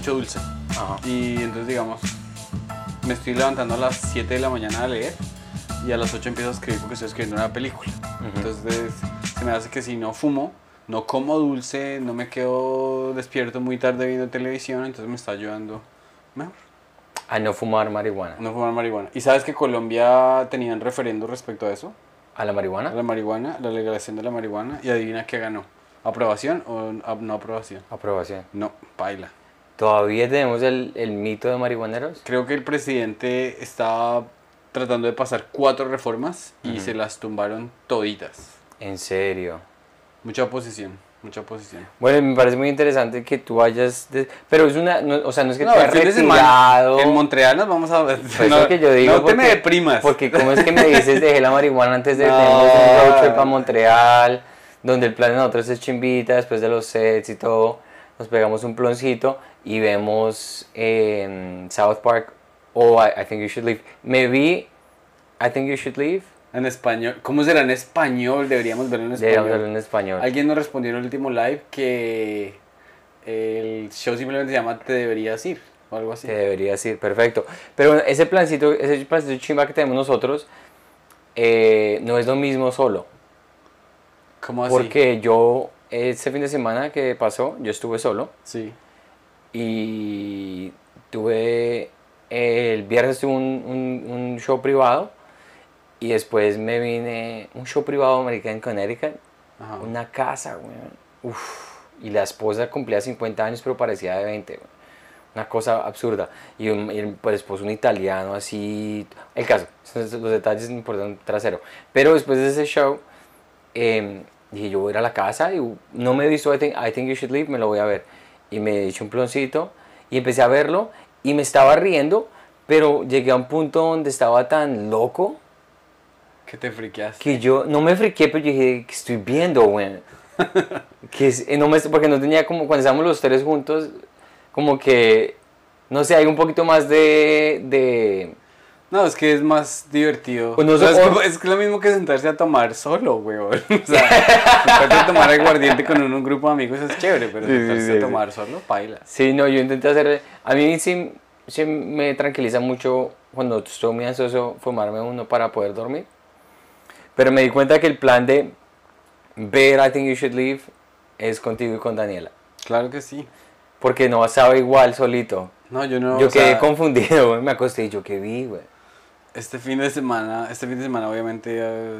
mucho dulce. Ajá. Y entonces, digamos, me estoy levantando a las 7 de la mañana a leer y a las 8 empiezo a escribir porque estoy escribiendo una película. Entonces, se me hace que si no fumo, no como dulce, no me quedo despierto muy tarde viendo televisión, entonces me está ayudando mejor. A no fumar marihuana. No fumar marihuana. ¿Y sabes que Colombia tenía un referendo respecto a eso? ¿A la A marihuana? la marihuana, la legalización de la marihuana. Y adivina qué ganó. ¿Aprobación o no aprobación? Aprobación. No, baila. ¿Todavía tenemos el, el mito de marihuaneros? Creo que el presidente estaba tratando de pasar cuatro reformas y se las tumbaron toditas. En serio. Mucha oposición, mucha oposición. Bueno, me parece muy interesante que tú vayas... de- Pero es una... no- o sea, no es que No, te el hayas semana retirado... en Montreal nos vamos a ver. Pues es lo que yo digo. No te me deprimas. Porque como es que me dices dejé la marihuana antes de No. tenemos un road trip a Montreal, donde el plan de nosotros es chimbita, después de los sets y todo, nos pegamos un ploncito y vemos en South Park o I, I Think You Should Leave. Me vi I Think You Should Leave, En español. ¿Cómo será en español? Deberíamos verlo en español. deberíamos verlo en español. Alguien nos respondió en el último live que el show simplemente se llama Te deberías ir o algo así. Te debería decir, perfecto. Pero bueno, ese plancito, ese plancito chimba que tenemos nosotros, eh, no es lo mismo solo. ¿Cómo así? Porque yo, ese fin de semana que pasó, yo estuve solo. Sí. Y tuve el viernes tuve un, un- un show privado y después me vine un show privado americano en Connecticut Ajá. una casa weón. Uf, y la esposa cumplía 50 años pero parecía de 20 weón. una cosa absurda y, un, y el pues, esposo un italiano así el caso los detalles importantes trasero pero después de ese show eh, dije yo voy a ir a la casa y no me he visto I think, I Think You Should Leave, me lo voy a ver. Y me eché un ploncito y empecé a verlo y me estaba riendo, pero llegué a un punto donde estaba tan loco Que te friqueaste. que yo no me friqué, pero yo dije, ¿qué estoy viendo, güey? que es- eh, no me, porque no tenía como, cuando estábamos los tres juntos, como que, no sé, hay un poquito más de, de No, es que es más divertido. Pues no O sea, sé, es, como- es que lo mismo que sentarse a tomar solo, weón. O sea, sentarte a tomar aguardiente con un, un grupo de amigos es chévere, pero Sí, sentarse sí, a sí. tomar solo, paila. Sí, no, yo intenté hacer. A mí sí, sí me tranquiliza mucho cuando estoy muy ansioso fumarme uno para poder dormir. Pero me di cuenta que el plan de ver I Think You Should Leave es contigo y con Daniela. Claro que sí. Porque no sabe igual solito. No, yo no. yo quedé sea, confundido, güey, me acosté y yo qué vi, güey. Este fin de semana, este fin de semana obviamente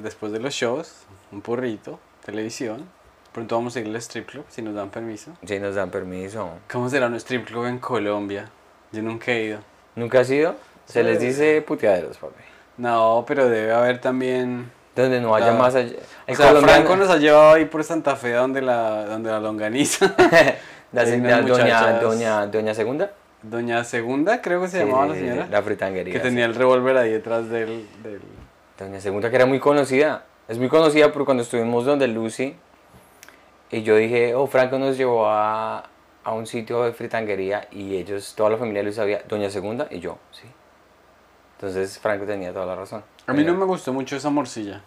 después de los shows, un porrito, televisión. Pronto vamos a ir al strip club si nos dan permiso. Si nos dan permiso. ¿Cómo será un strip club en Colombia? Yo nunca he ido. ¿Nunca has ido? Se Sí. les dice puteaderos, papi. No, pero debe haber también. Donde no haya Ah. más allá. O El sea, colombiano- Franco nos ha llevado ahí por Santa Fe donde la, donde la longaniza. la doña, doña, doña Segunda. Doña Segunda, creo que se Sí, llamaba la señora. La fritanguería. que sí. tenía el revólver ahí detrás del, del- Doña Segunda, que era muy conocida. Es muy conocida porque cuando estuvimos donde Lucy, y yo dije, oh, Franco nos llevó a, a un sitio de fritanguería y ellos, toda la familia de sabía, Doña Segunda y yo, sí. Entonces Franco tenía toda la razón. A mí no me gustó mucho esa morcilla.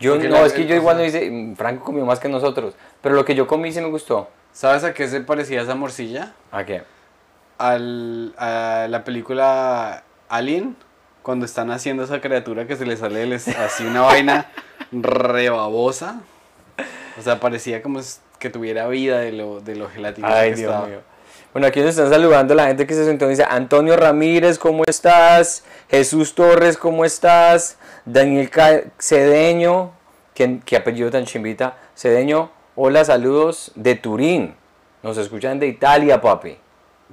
Yo porque no, la- es que yo igual no dice, "Mm, Franco comió más que nosotros, pero lo que yo comí sí me gustó. ¿Sabes a qué se parecía esa morcilla? ¿A qué? Al, a la película Alien, cuando están haciendo esa criatura que se le sale del es- así una vaina rebabosa. O sea, parecía como que tuviera vida de lo, de lo gelatinoso Ay, que Dios estaba. mío. Bueno, aquí nos están saludando la gente que se sentó. Dice Antonio Ramírez, ¿cómo estás? Jesús Torres, ¿cómo estás? Daniel Cedeño, ¿qué, qué apellido tan chimbita? Cedeño, hola, saludos de Turín. Nos escuchan de Italia, papi.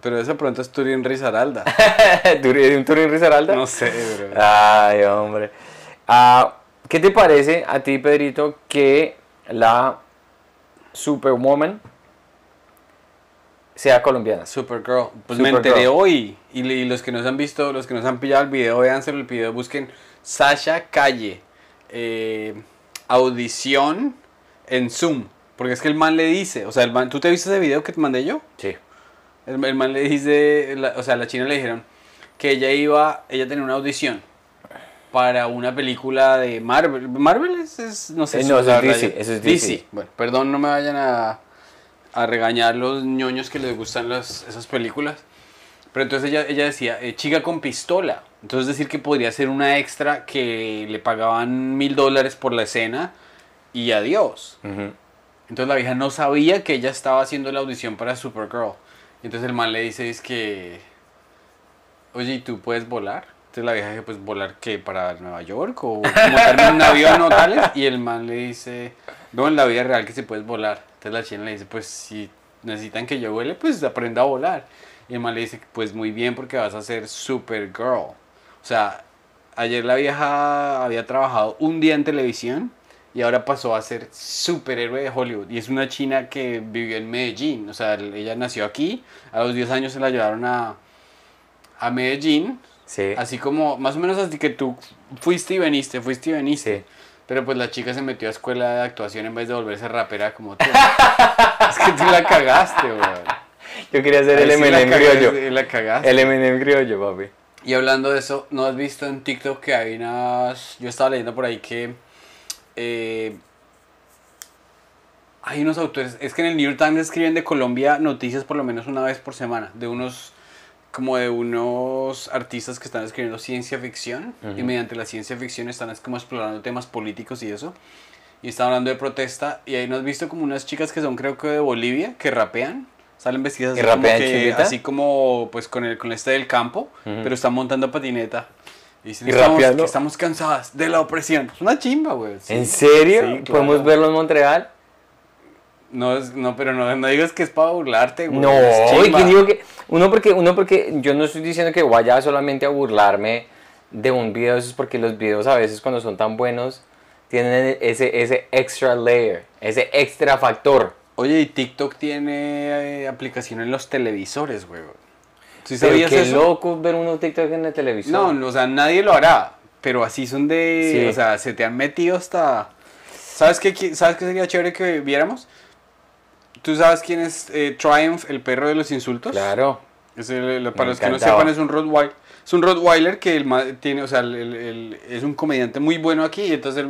Pero eso pronto es Turín Risaralda. ¿De un Turín Risaralda? No sé, pero... Ay, hombre. Ah, ¿Qué te parece a ti, Pedrito, que la Superwoman sea colombiana? Supergirl. Pues me Supergirl. enteré hoy. Y, y los que nos han visto, los que nos han pillado el video, véanselo el video, busquen Sasha Calle. eh, audición en Zoom. Porque es que el man le dice, o sea, el man, ¿tú te viste ese video que te mandé yo? Sí. El, el man le dice, la- o sea, a la china le dijeron que ella iba, ella tenía una audición para una película de Marvel. Marvel es, es- no sé. Eh, si no, eso es DC, eso es DC. Bueno, perdón, no me vayan a, a regañar los ñoños que les gustan las, esas películas. Pero entonces ella, ella decía, eh, chica con pistola. Entonces decir que podría ser una extra que le pagaban mil dólares por la escena y adiós. Entonces la vieja no sabía que ella estaba haciendo la audición para Supergirl. Entonces el man le dice es que, oye, ¿y tú puedes volar? Entonces la vieja dice, pues volar qué, para Nueva York o montarme en un avión o tales. Y el man le dice, no, en la vida real que se puedes volar. Entonces la china le dice, pues si necesitan que yo vuele, pues aprenda a volar. Y el man le dice, pues muy bien porque vas a ser Supergirl. O sea, ayer la vieja había trabajado un día en televisión y ahora pasó a ser superhéroe de Hollywood. Y es una china que vivió en Medellín. O sea, ella nació aquí. A los 10 años se la llevaron a, a Medellín. Sí. Así como, más o menos así que tú fuiste y veniste, fuiste y veniste. Sí. Pero pues la chica se metió a escuela de actuación en vez de volverse rapera como tú. es que tú la cagaste, weón. Yo quería ser el sí M&M criollo. La cagaste. El M&M criollo, papi. Y hablando de eso, ¿no has visto en TikTok que hay unas... Yo estaba leyendo por ahí que... eh, hay unos autores... Es que en el New York Times escriben de Colombia noticias por lo menos una vez por semana. De unos... Como de unos artistas que están escribiendo ciencia ficción. Y Ujú. mediante la ciencia ficción están es como explorando temas políticos y eso. Y están hablando de protesta. Y ahí no has visto como unas chicas que son creo que de Bolivia, que rapean. Salen vestidas ¿Y así como, rapean que- chimbita? así como pues con el con este del campo, pero están montando patineta. Y, dicen, ¿Y estamos, rapeando? que estamos cansadas de la opresión. Es una chimba, güey. sí. ¿En serio? Sí, claro. ¿Podemos verlo en Montreal? No, es- no, pero no, no digas que es para burlarte, güey. No. Uno porque, uno porque yo no estoy diciendo que vaya solamente a burlarme de un video, eso es porque los videos a veces cuando son tan buenos tienen ese, ese extra layer, ese extra factor. Oye, y TikTok tiene eh, aplicación en los televisores, güey. ¿Sí Pero sabías qué eso? loco ver uno TikTok en el televisor. No, no, o sea, nadie lo hará. Pero así son de. Sí. O sea, se te han metido hasta. ¿Sabes qué, ¿Sabes qué sería chévere que viéramos? ¿Tú sabes quién es eh, Triumph, el perro de los insultos? Claro. Es el- el- para Me los que no sepan, es un Rottweiler. Es un Rottweiler que el, tiene, o sea, es un comediante muy bueno aquí. Y entonces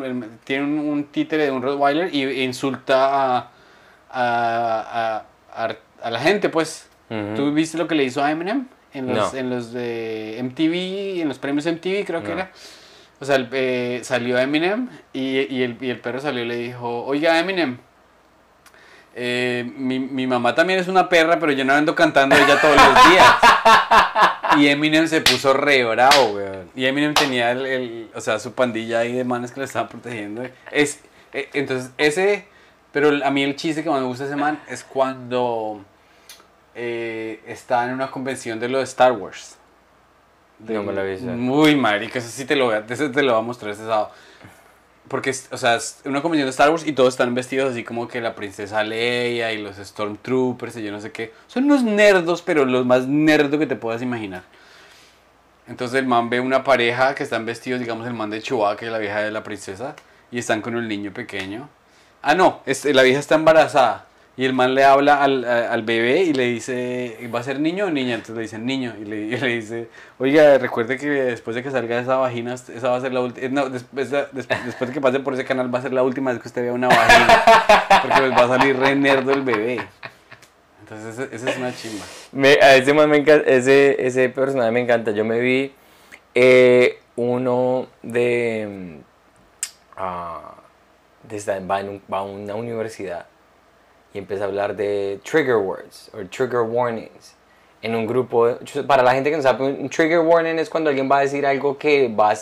tiene un, un títere de un Rottweiler y insulta a- a- a la gente, pues. Ujú. ¿Tú viste lo que le hizo a Eminem? En los, No. en los de MTV, en los premios MTV, creo que No. era. O sea, el- eh, salió Eminem y, y el, y el perro salió y le dijo: Oiga, Eminem. eh, mi, mi mamá también es una perra, pero yo no ando cantando ella todos los días. Y Eminem se puso re bravo, weón. Y Eminem tenía el, el- o sea, su pandilla ahí de manes que le estaban protegiendo. Es, eh, entonces, ese, pero a mí el chiste que más me gusta de ese man es cuando eh, está en una convención de lo de Star Wars. No me lo. Muy marica, eso sí te lo voy a, eso te lo voy a mostrar este sábado. Porque, o sea, es una convención de Star Wars y todos están vestidos así como que la princesa Leia y los Stormtroopers y yo no sé qué. Son unos nerdos, pero los más nerdos que te puedas imaginar. Entonces el man ve una pareja que están vestidos, digamos, el man de Chewbacca y la vieja de la princesa, y están con el niño pequeño. Ah, no, este, la vieja está embarazada. Y el man le habla al, al bebé y le dice, ¿va a ser niño o niña? Entonces le dicen niño. Y le, dice, oiga, recuerde que después de que salga esa vagina, esa va a ser la última. No, después, de- des- después de que pase por ese canal, va a ser la última vez que usted vea una vagina. Porque pues va a salir re nerdo el bebé. Entonces, esa es una chimba. A ese, man me encanta, ese, ese personaje me encanta. Yo me vi eh, uno de. mm, ah, va a una universidad y empieza a hablar de trigger words o trigger warnings. En un grupo, para la gente que no sabe, un trigger warning es cuando alguien va a decir algo que va, a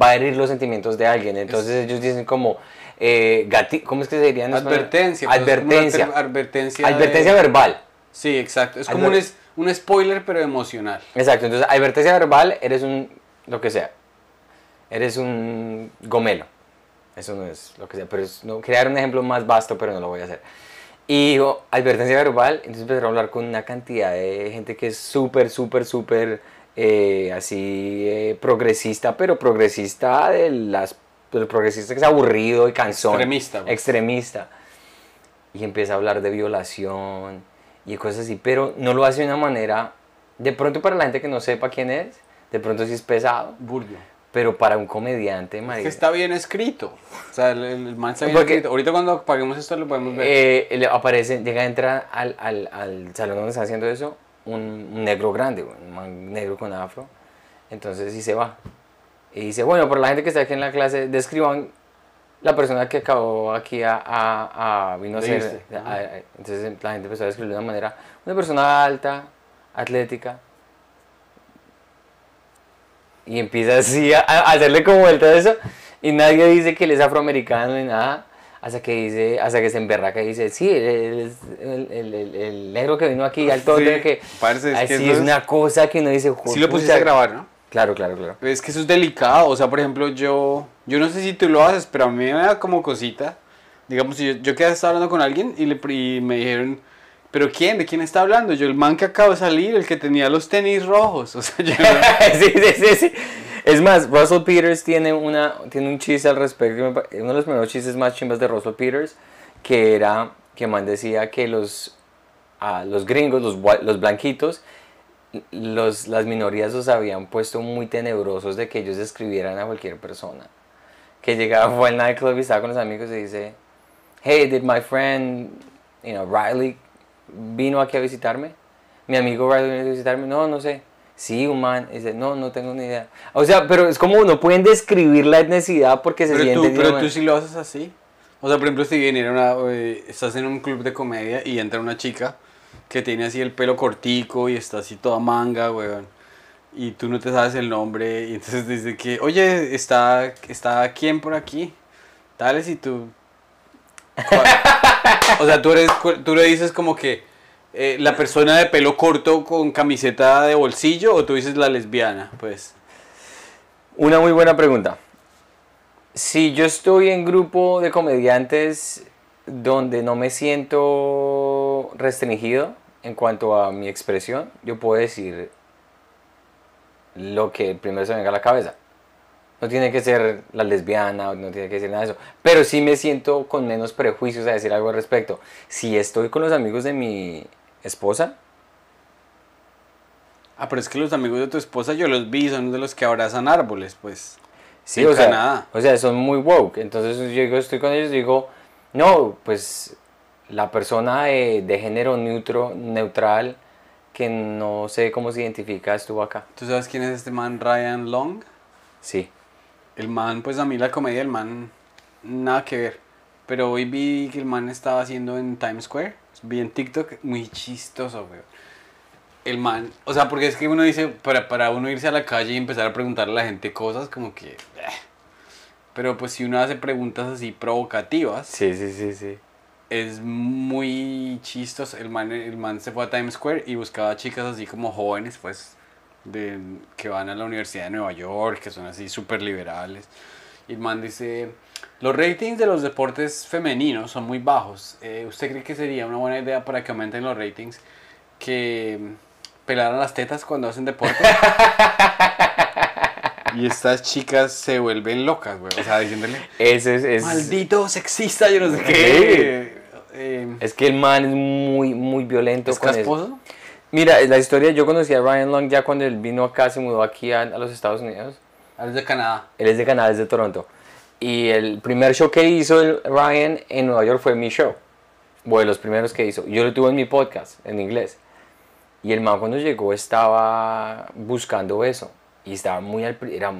va a herir los sentimientos de alguien. Entonces ellos dicen como, eh, gati- ¿cómo es que se diría en español? Advertencia. pues, Advertencia. advertencia. de- Advertencia verbal. Sí, exacto. Es como Adver- un, es- un spoiler, pero emocional. Exacto, entonces advertencia verbal, eres un, lo que sea, eres un gomelo, eso no es lo que sea, pero es no, crear un ejemplo más vasto, pero no lo voy a hacer. Y digo, advertencia verbal, entonces empezaron a hablar con una cantidad de gente que es súper, súper, súper, eh, así, eh, progresista, pero progresista de las, del progresista que es aburrido y cansón. Extremista, pues. Extremista. Y empieza a hablar de violación y cosas así, pero no lo hace de una manera, de pronto para la gente que no sepa quién es, de pronto sí es pesado, Burdo. Pero para un comediante, que está bien escrito. O sea, el, el man está bien Porque- escrito. Ahorita cuando paguemos esto lo podemos ver. eh, le aparece, llega a entrar al, al, al salón donde está haciendo eso un, negro grande, un man negro con afro. Entonces sí se va. Y dice, bueno, por la gente que está aquí en la clase, describan la persona que acabó aquí a, a, a- vino a ser. a- entonces la gente empezó a describir de una manera, una persona alta, atlética. Y empieza así a, a hacerle como vuelta a eso. Y nadie dice que él es afroamericano ni nada. Hasta que dice, hasta que se emberraca y dice, sí, él es el, el- el- el negro que vino aquí al todo Sí, que. parce, es que así eso es es- una cosa que uno dice, Sí lo pusiste a grabar, ¿no? Claro, claro, claro. Es que eso es delicado, o sea, por ejemplo, yo, yo no sé si tú lo haces, pero a mí me da como cosita. Digamos, yo, yo que estaba hablando con alguien y, le, y me dijeron, ¿pero quién? ¿De quién está hablando? Yo, el man que acaba de salir, el que tenía los tenis rojos. Es más, Russell Peters tiene, una, tiene un chiste al respecto, uno de los primeros chistes más chimbas de Russell Peters, que era que man decía que los, ah, los gringos, los, los blanquitos, los, las minorías los habían puesto muy tenebrosos de que ellos describieran a cualquier persona. Que llegaba, fue al nightclub y estaba con los amigos y dice, hey, did my friend, you know, Riley, vino aquí a visitarme? Mi amigo Riley vino a visitarme, no, no sé. Sí, un man, dice, no, no tengo ni idea. O sea, pero es como no pueden describir la etnicidad porque se pero, sienten... tú, pero tú sí lo haces así. O sea, por ejemplo, si viniera una, eh, estás en un club de comedia y entra una chica que tiene así el pelo cortico y está así toda manga, weón. Y tú no te sabes el nombre y entonces dice que, oye, está, está quién por aquí. Tales y tú... O sea, tú, eres, tú le dices como que eh, la persona de pelo corto con camiseta de bolsillo o tú dices la lesbiana, pues. Una muy buena pregunta. Si yo estoy en grupo de comediantes donde no me siento restringido en cuanto a mi expresión, yo puedo decir lo que primero se me venga a la cabeza. No tiene que ser la lesbiana, no tiene que ser nada de eso. Pero sí me siento con menos prejuicios a decir algo al respecto. Si estoy con los amigos de mi esposa, Ah, pero es que los amigos de tu esposa yo los vi, son de los que abrazan árboles, pues. Sí, o sea, Canadá. o sea, son muy woke. Entonces yo digo, estoy con ellos y digo, no, pues la persona de, de género neutro, neutral, que no sé cómo se identifica, estuvo acá. ¿Tú sabes quién es este man Ryan Long? Sí. El man, pues a mí la comedia del man, nada que ver. Pero hoy vi que el man estaba haciendo en Times Square. Vi en TikTok, muy chistoso, güey. El man, o sea, porque es que uno dice, para, para uno irse a la calle y empezar a preguntarle a la gente cosas, como que... eh. Pero pues si uno hace preguntas así provocativas, Sí, sí, sí, sí. es muy chistoso. El man, el man se fue a Times Square y buscaba chicas así como jóvenes, pues, de, que van a la Universidad de Nueva York, que son así súper liberales. Y el man dice, los ratings de los deportes femeninos son muy bajos. Eh, ¿Usted cree que sería una buena idea para que aumenten los ratings que pelaran las tetas cuando hacen deporte? y estas chicas se vuelven locas, güey. O sea, diciéndole, Ese es, es, maldito sexista, yo no sé qué. Eh, es que el man es muy, muy violento ¿Es con eso. Mira, la historia, yo conocí a Ryan Long ya cuando él vino acá, se mudó aquí a, a los Estados Unidos. Ah, es de Canadá. Él es de Canadá, es de Toronto. Y el primer show que hizo el Ryan en Nueva York fue mi show. Bueno, de los primeros que hizo. Yo lo tuve en mi podcast, en inglés. Y el man cuando llegó estaba buscando eso. Y estaba muy al... Era,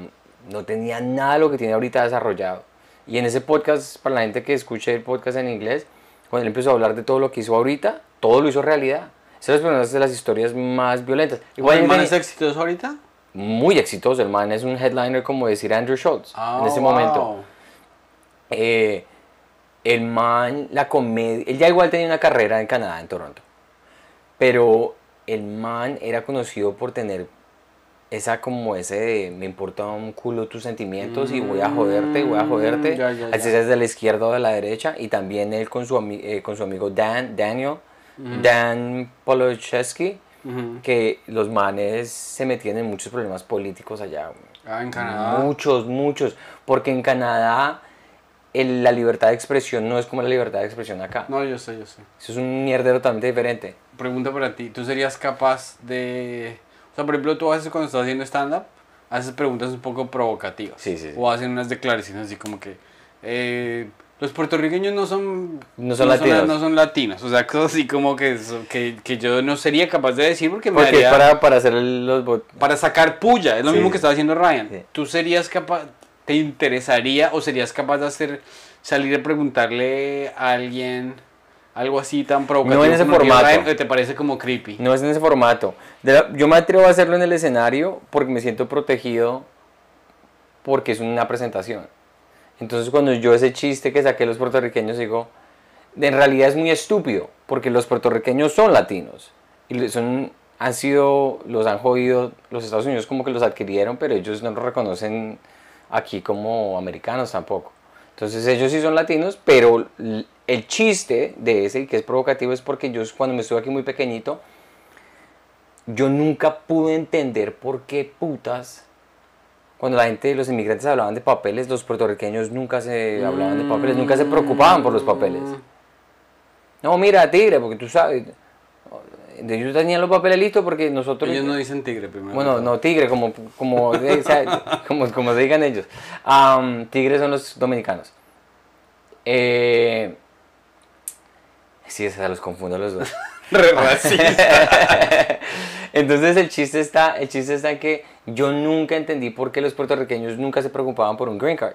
no tenía nada de lo que tiene ahorita desarrollado. Y en ese podcast, para la gente que escuche el podcast en inglés, cuando él empezó a hablar de todo lo que hizo ahorita, todo lo hizo realidad. Esas son las de las historias más violentas. Igual ¿El man es exitoso ahorita? muy exitoso. El man es un headliner como decir Andrew Schultz Ah, en ese wow. momento. Eh, el man, la comedia, él ya igual tenía una carrera en Canadá, en Toronto. Pero el man era conocido por tener esa como ese de me importa un culo tus sentimientos y voy a joderte, voy a joderte. Mm, ya, ya, Así ya. sea de la izquierda o de la derecha. Y también él con su, eh, con su amigo Dan, Daniel, Dan Polochewski, Ujú. que los manes se metían en muchos problemas políticos allá. Ah, en Canadá. Muchos, muchos. Porque en Canadá el- la libertad de expresión no es como la libertad de expresión acá. No, yo sé, yo sé. Eso es un mierdero totalmente diferente. Pregunta para ti. ¿Tú serías capaz de... O sea, por ejemplo, tú haces cuando estás haciendo stand-up, haces preguntas un poco provocativas. Sí, sí, sí. O hacen unas declaraciones así como que eh, los puertorriqueños no son No son latinos. no son latinos. O sea, cosas así como que, que, que yo no sería capaz de decir porque me Porque daría- para, para hacer los para sacar puya, es lo Sí, mismo que estaba haciendo Ryan. Sí. ¿Tú serías capaz, te interesaría o serías capaz de hacer, salir a preguntarle a alguien algo así tan provocativo? No en ese formato. Ryan, ¿O te parece como creepy? No es en ese formato. La- yo me atrevo a hacerlo en el escenario porque me siento protegido porque es una presentación. Entonces cuando yo ese chiste que saqué los puertorriqueños digo, en realidad es muy estúpido porque los puertorriqueños son latinos y son han sido los han jodido los Estados Unidos como que los adquirieron, pero ellos no los reconocen aquí como americanos tampoco. Entonces ellos sí son latinos, pero el chiste de ese que es provocativo es porque yo cuando me estuve aquí muy pequeñito, yo nunca pude entender por qué putas, cuando la gente, los inmigrantes hablaban de papeles, los puertorriqueños nunca se hablaban de papeles, nunca se preocupaban por los papeles. No, mira, tigre, porque tú sabes, ellos tenían los papeles listos porque nosotros... Ellos no dicen tigre primero. Bueno, no, tigre, como, como, o sea, como, como digan ellos. Tigres son los dominicanos. Eh, sí, se los confundo los dos. Entonces el chiste está, el chiste está en que yo nunca entendí por qué los puertorriqueños nunca se preocupaban por un green card.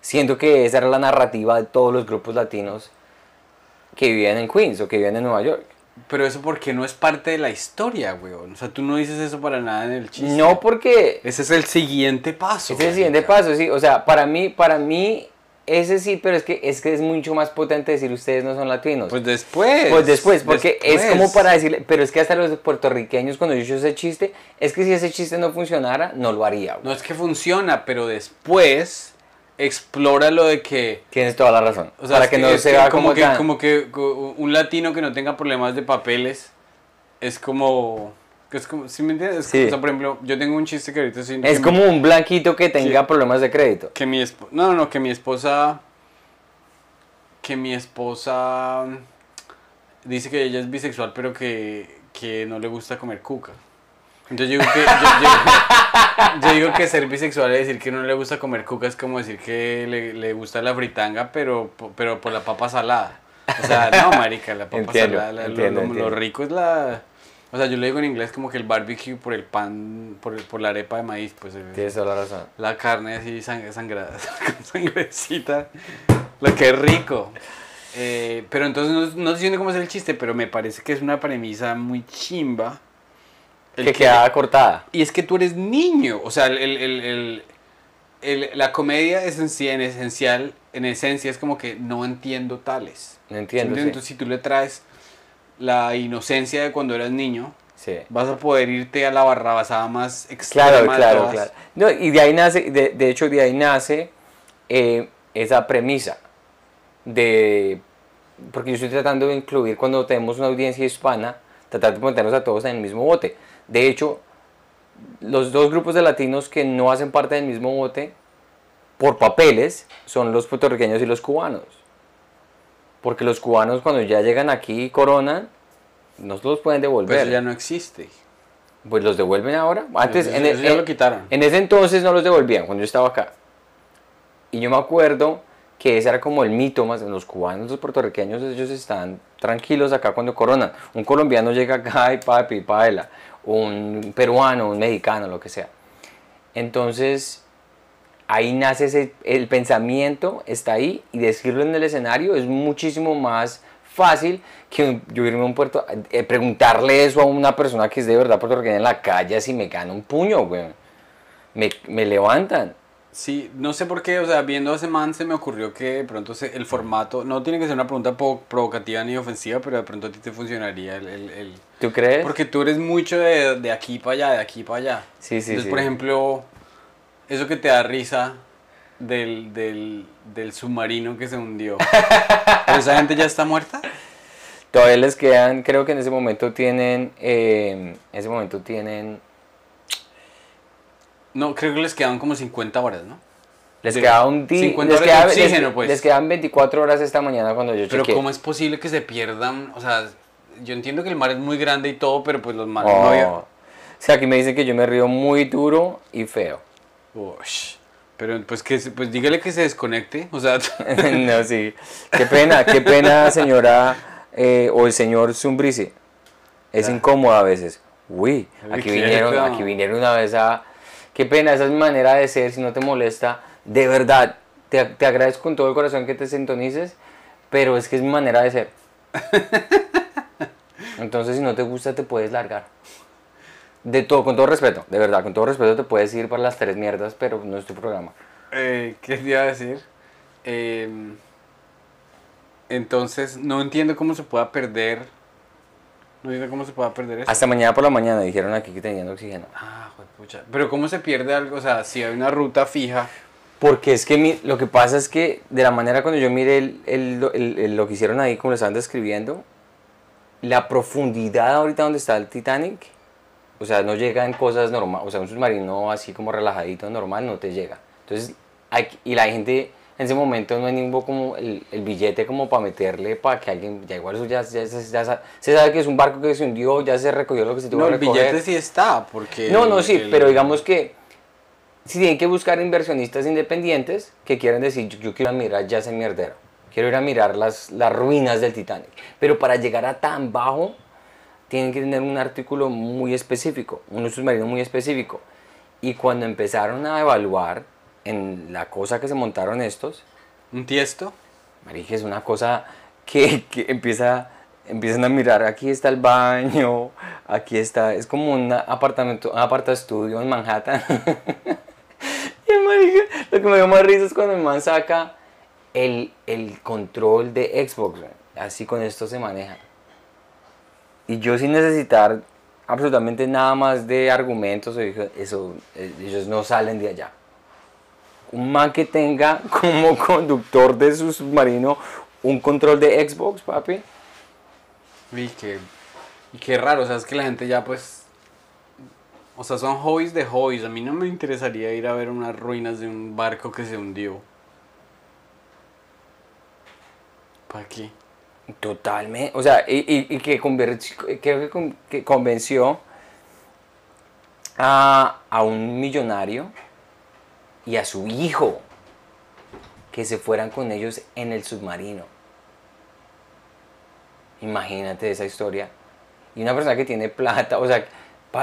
Siento que esa era la narrativa de todos los grupos latinos que vivían en Queens o que vivían en Nueva York. Pero eso porque no es parte de la historia, weón. O sea, tú no dices eso para nada en el chiste. No porque Ese es el siguiente paso. Ese es el siguiente paso, sí. O sea, para mí, para mí, ese sí, pero es que es que es mucho más potente decir ustedes no son latinos. Pues después. Pues después, porque es como para decirle, pero es que hasta los puertorriqueños cuando yo hice ese chiste, es que si ese chiste no funcionara, no lo haría. güey. No es que funciona, pero después explora lo de que. Tienes toda la razón. O sea, para es que, no es se que vea como, como, que, tan- como que un latino que no tenga problemas de papeles es como. Que Es como, ¿sí me entiendes? Sí. O sea, por ejemplo, yo tengo un chiste que ahorita sí. Es que como un blanquito que tenga Sí. problemas de crédito. Que mi esposa. No, no, que mi esposa. Que mi esposa. Dice que ella es bisexual, pero que, que no le gusta comer cuca. Entonces yo digo que. Yo, yo- yo digo que ser bisexual es decir que no le gusta comer cuca es como decir que le, le gusta la fritanga, pero, pero por la papa salada. O sea, no, marica, la papa Entiendo, salada. la- lo- entiendo, lo, rico es la. O sea, yo le digo en inglés como que el barbecue por el pan, por, el- por la arepa de maíz, pues. eh, Tienes toda la razón. la carne así sang- sangrada, con sangrecita. Lo que es rico. Eh, pero entonces no, no diciendo cómo es el chiste, pero me parece que es una premisa muy chimba. El que queda cortada. Y es que tú eres niño. O sea, el, la comedia esencia- en esencial, en esencia, es como que no entiendo tales. No ¿Sí entiendo. sí. Entonces, si tú le traes la inocencia de cuando eras niño, Sí. vas a poder irte a la barrabasada más extrema Claro, claro, claro. No, y de ahí nace, de, de hecho, de ahí nace eh, esa premisa de. Porque yo estoy tratando de incluir cuando tenemos una audiencia hispana, tratar de ponernos a todos en el mismo bote. De hecho, los dos grupos de latinos que no hacen parte del mismo bote por papeles son los puertorriqueños y los cubanos. Porque los cubanos cuando ya llegan aquí y coronan, no se los pueden devolver. Pero eso ya no existe. Pues los devuelven ahora. Antes, Eso- en, eso ya en- lo quitaron. en ese entonces no los devolvían, cuando yo estaba acá. Y yo me acuerdo que ese era como el mito más. Los cubanos, los puertorriqueños, ellos están tranquilos acá cuando coronan. Un colombiano llega acá y papi, paela. Un peruano, un mexicano, lo que sea. Entonces, ahí nace ese, el pensamiento, está ahí, y decirlo en el escenario es muchísimo más fácil que yo irme a un puerto, eh, preguntarle eso a una persona que es de verdad puertorriqueña en la calle si me gana un puño, güey. Me, me levantan. Sí, no sé por qué, o sea, viendo a ese man se me ocurrió que de pronto se- el formato, no tiene que ser una pregunta provocativa ni ofensiva, pero de pronto a ti te funcionaría el... el- el- ¿Tú crees? Porque tú eres mucho de, de aquí para allá, de aquí para allá. Sí, sí, Entonces, sí. por ejemplo, eso que te da risa del, del, del submarino que se hundió. ¿Pero esa gente ya está muerta? Todavía les quedan, creo que en ese momento tienen, eh, en ese momento tienen, No, creo que les quedan como 50 horas, ¿no? les De- queda un día, 50 les, queda- les- pues. les quedan 24 horas esta mañana cuando yo Pero chequeé. ¿cómo es posible que se pierdan? O sea, yo entiendo que el mar es muy grande y todo, pero pues los mares no Oh. había... sea, aquí me dicen que yo me río muy duro y feo. Ush. Pero pues que pues dígale que se desconecte. O sea, no, sí. Qué pena, qué pena, señora eh, o el señor Zumbrici. Es Ah. incómodo a veces. Uy, aquí vinieron, aquí vinieron una vez a... Qué pena, esa es mi manera de ser, si no te molesta. De verdad, te, te agradezco con todo el corazón que te sintonices, pero es que es mi manera de ser. Entonces, si no te gusta, te puedes largar. De todo, con todo respeto, de verdad, con todo respeto te puedes ir para las tres mierdas, pero no es tu programa. eh, ¿qué te iba a decir? Em, entonces, no entiendo cómo se pueda perder. No entiendo cómo se pueda perder eso. Hasta mañana por la mañana dijeron aquí que tenían oxígeno. Ah, juepucha. Pero ¿cómo se pierde algo? O sea, si hay una ruta fija. Porque es que mi- lo que pasa es que de la manera cuando yo miré el, el- el- el- lo que hicieron ahí, como lo estaban describiendo, la profundidad ahorita donde está el Titanic, o sea, no llega en cosas normales, o sea, un submarino así como relajadito, normal, no te llega. Entonces, hay, que- y la gente en ese momento no hay ningún como el, el billete como para meterle para que alguien, ya igual eso ya, ya se- ya sa- se sabe que es un barco que se hundió, ya se recogió lo que se tuvo No, que el recoger. billete sí está, porque... No, no, sí, el- pero digamos que si tienen que buscar inversionistas independientes que quieran decir, yo, yo quiero ir a mirar ya ese mierdero, quiero ir a mirar las, las ruinas del Titanic. Pero para llegar a tan bajo, tienen que tener un artículo muy específico, un submarino muy específico. Y cuando empezaron a evaluar en la cosa que se montaron estos, ¿Un tiesto? Marije, es una cosa que, que empieza, empiezan a mirar, aquí está el baño, aquí está, es como un apartamento, un aparta estudio en Manhattan. y marica, lo que me dio más risa es cuando el man saca el, el control de Xbox, así con esto se maneja. Y yo sin necesitar absolutamente nada más de argumentos, eso, eh, ellos no salen de allá un man que tenga como conductor de su submarino un control de Xbox, papi. Y qué, y qué raro, o sea, es que la gente ya pues... O sea, son hobbies de hobbies. A mí no me interesaría ir a ver unas ruinas de un barco que se hundió. ¿Para qué? Totalmente. O sea, y, y- que, que, con- que convenció a, a un millonario y a su hijo que se fueran con ellos en el submarino. Imagínate esa historia. Y una persona que tiene plata, o sea,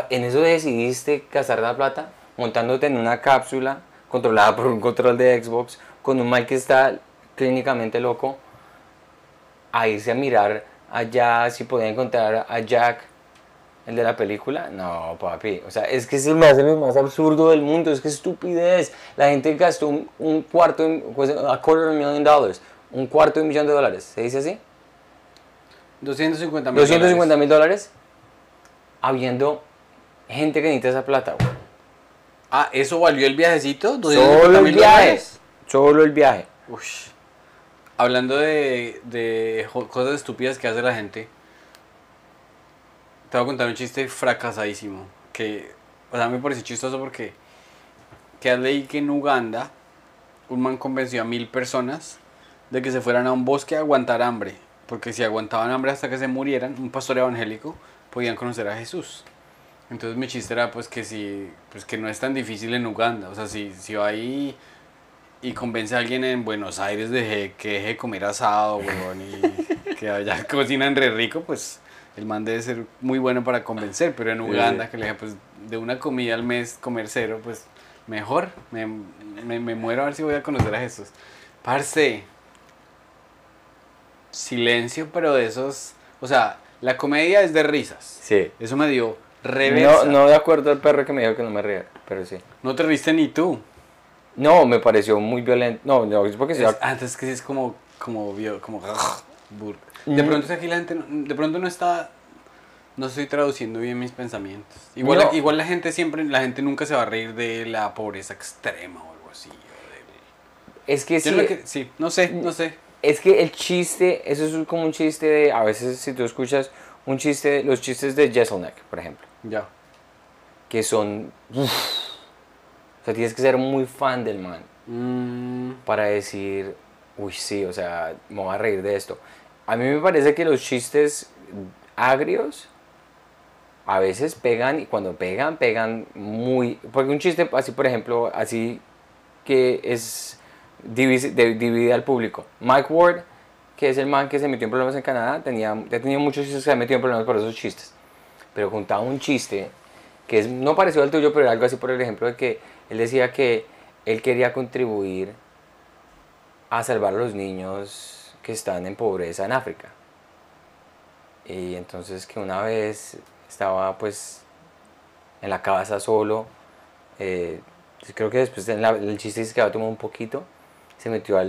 en eso decidiste gastar la plata montándote en una cápsula controlada por un control de Xbox con un mal que está clínicamente loco a irse a mirar allá si podía encontrar a Jack, el de la película. No, papi. O sea, es que es el más, el más absurdo del mundo. Es que estupidez. La gente gastó un, un cuarto, pues, a quarter of a million dollars. Un cuarto de un millón de dólares. ¿Se dice así? 250 mil 250 mil dólares. Habiendo gente que necesita esa plata, güey. Ah, ¿eso valió el viajecito? Solo ¿250 el viaje. dólares? Solo el viaje. Ush. Hablando de, de cosas estúpidas que hace la gente, te voy a contar un chiste fracasadísimo. Que, o sea, me pareció chistoso porque que leí que en Uganda un man convenció a mil personas de que se fueran a un bosque a aguantar hambre. Porque si aguantaban hambre hasta que se murieran, un pastor evangélico, podían conocer a Jesús. Entonces mi chiste era pues que si pues que no es tan difícil en Uganda, o sea, si, si ahí y convence a alguien en Buenos Aires de que deje de comer asado, weón, y que allá cocinan re rico, pues el man debe ser muy bueno para convencer, pero en Uganda, que le dije, pues de una comida al mes comer cero, pues mejor, me, me, me muero a ver si voy a conocer a Jesús. Parce, silencio, pero de esos, o sea, la comedia es de risas, Sí. eso me dio reversa. No, no de acuerdo al perro que me dijo que no me riera, pero sí. No te riste ni tú. No, me pareció muy violento. No, no, es porque. Es- antes que sí es como, como, como, De Mm. pronto que aquí la gente, no- de pronto no está, no estoy traduciendo bien mis pensamientos. Igual, No. igual la gente siempre, la gente nunca se va a reír de la pobreza extrema o algo así. o Es que sí. que- sí, no sé, no sé. Es que el chiste, eso es como un chiste de. A veces, si tú escuchas un chiste, los chistes de Jesselneck, por ejemplo, Ya. que son. uf. O sea, tienes que ser muy fan del man Mm, para decir, uy, sí, o sea, me voy a reír de esto. A mí me parece que los chistes agrios a veces pegan y cuando pegan, pegan muy... Porque un chiste así, por ejemplo, así que es divide, divide al público. Mike Ward, que es el man que se metió en problemas en Canadá, tenía, ya tenía muchos chistes que se metido en problemas por esos chistes. Pero juntaba un chiste que es, no parecido al tuyo, pero era algo así por el ejemplo de que él decía que él quería contribuir a salvar a los niños que están en pobreza en África. Y entonces que una vez estaba pues en la casa solo, eh, creo que después el chiste dice que había tomado un poquito, se metió a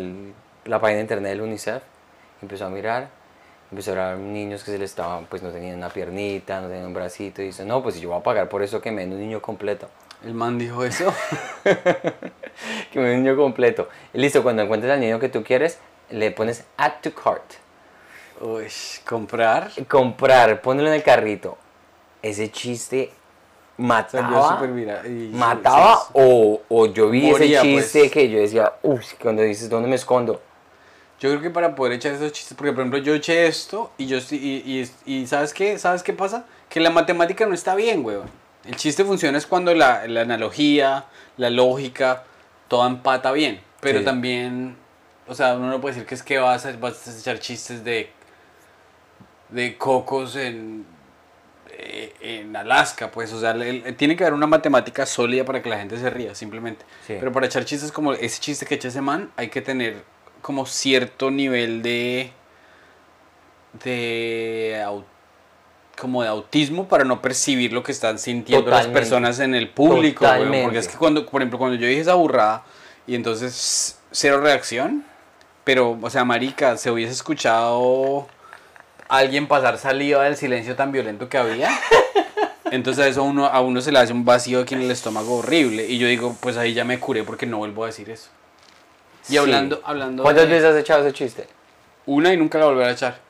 la página de internet del UNICEF, empezó a mirar, empezó a ver niños que se le estaban, pues no tenían una piernita, no tenían un bracito, y dice, no, pues yo voy a pagar por eso que me den un niño completo. El man dijo eso. que un niño completo. Y listo, cuando encuentres al niño que tú quieres, le pones add to cart. Uy, comprar. Comprar, ponlo en el carrito. Ese chiste mataba, mataba o, o, yo vi ese pues. chiste que yo decía, uff, cuando dices, ¿dónde me escondo? Yo creo que para poder echar esos chistes, porque por ejemplo yo eché esto y yo y, y, y, ¿sabes qué? ¿Sabes qué pasa? Que la matemática no está bien, weón. El chiste funciona es cuando la, la analogía, la lógica, todo empata bien. Pero también, o sea, uno no puede decir que es que vas a, vas a echar chistes de, de cocos en eh, en Alaska, pues, o sea, tiene que haber una matemática sólida para que la gente se ría, simplemente. Pero para echar chistes como ese chiste que echa ese man, hay que tener como cierto nivel de de como de autismo para no percibir lo que están sintiendo las personas en el público, porque es que cuando, por ejemplo, cuando yo dije esa burrada y entonces cero reacción, pero, o sea, marica, se hubiese escuchado alguien pasar saliva del silencio tan violento que había. Entonces a eso a uno, a uno se le hace un vacío aquí en el estómago horrible. Y yo digo, pues ahí ya me curé porque no vuelvo a decir eso. Y hablando, hablando ¿Cuántas veces has echado ese chiste? Una y nunca la volveré a echar.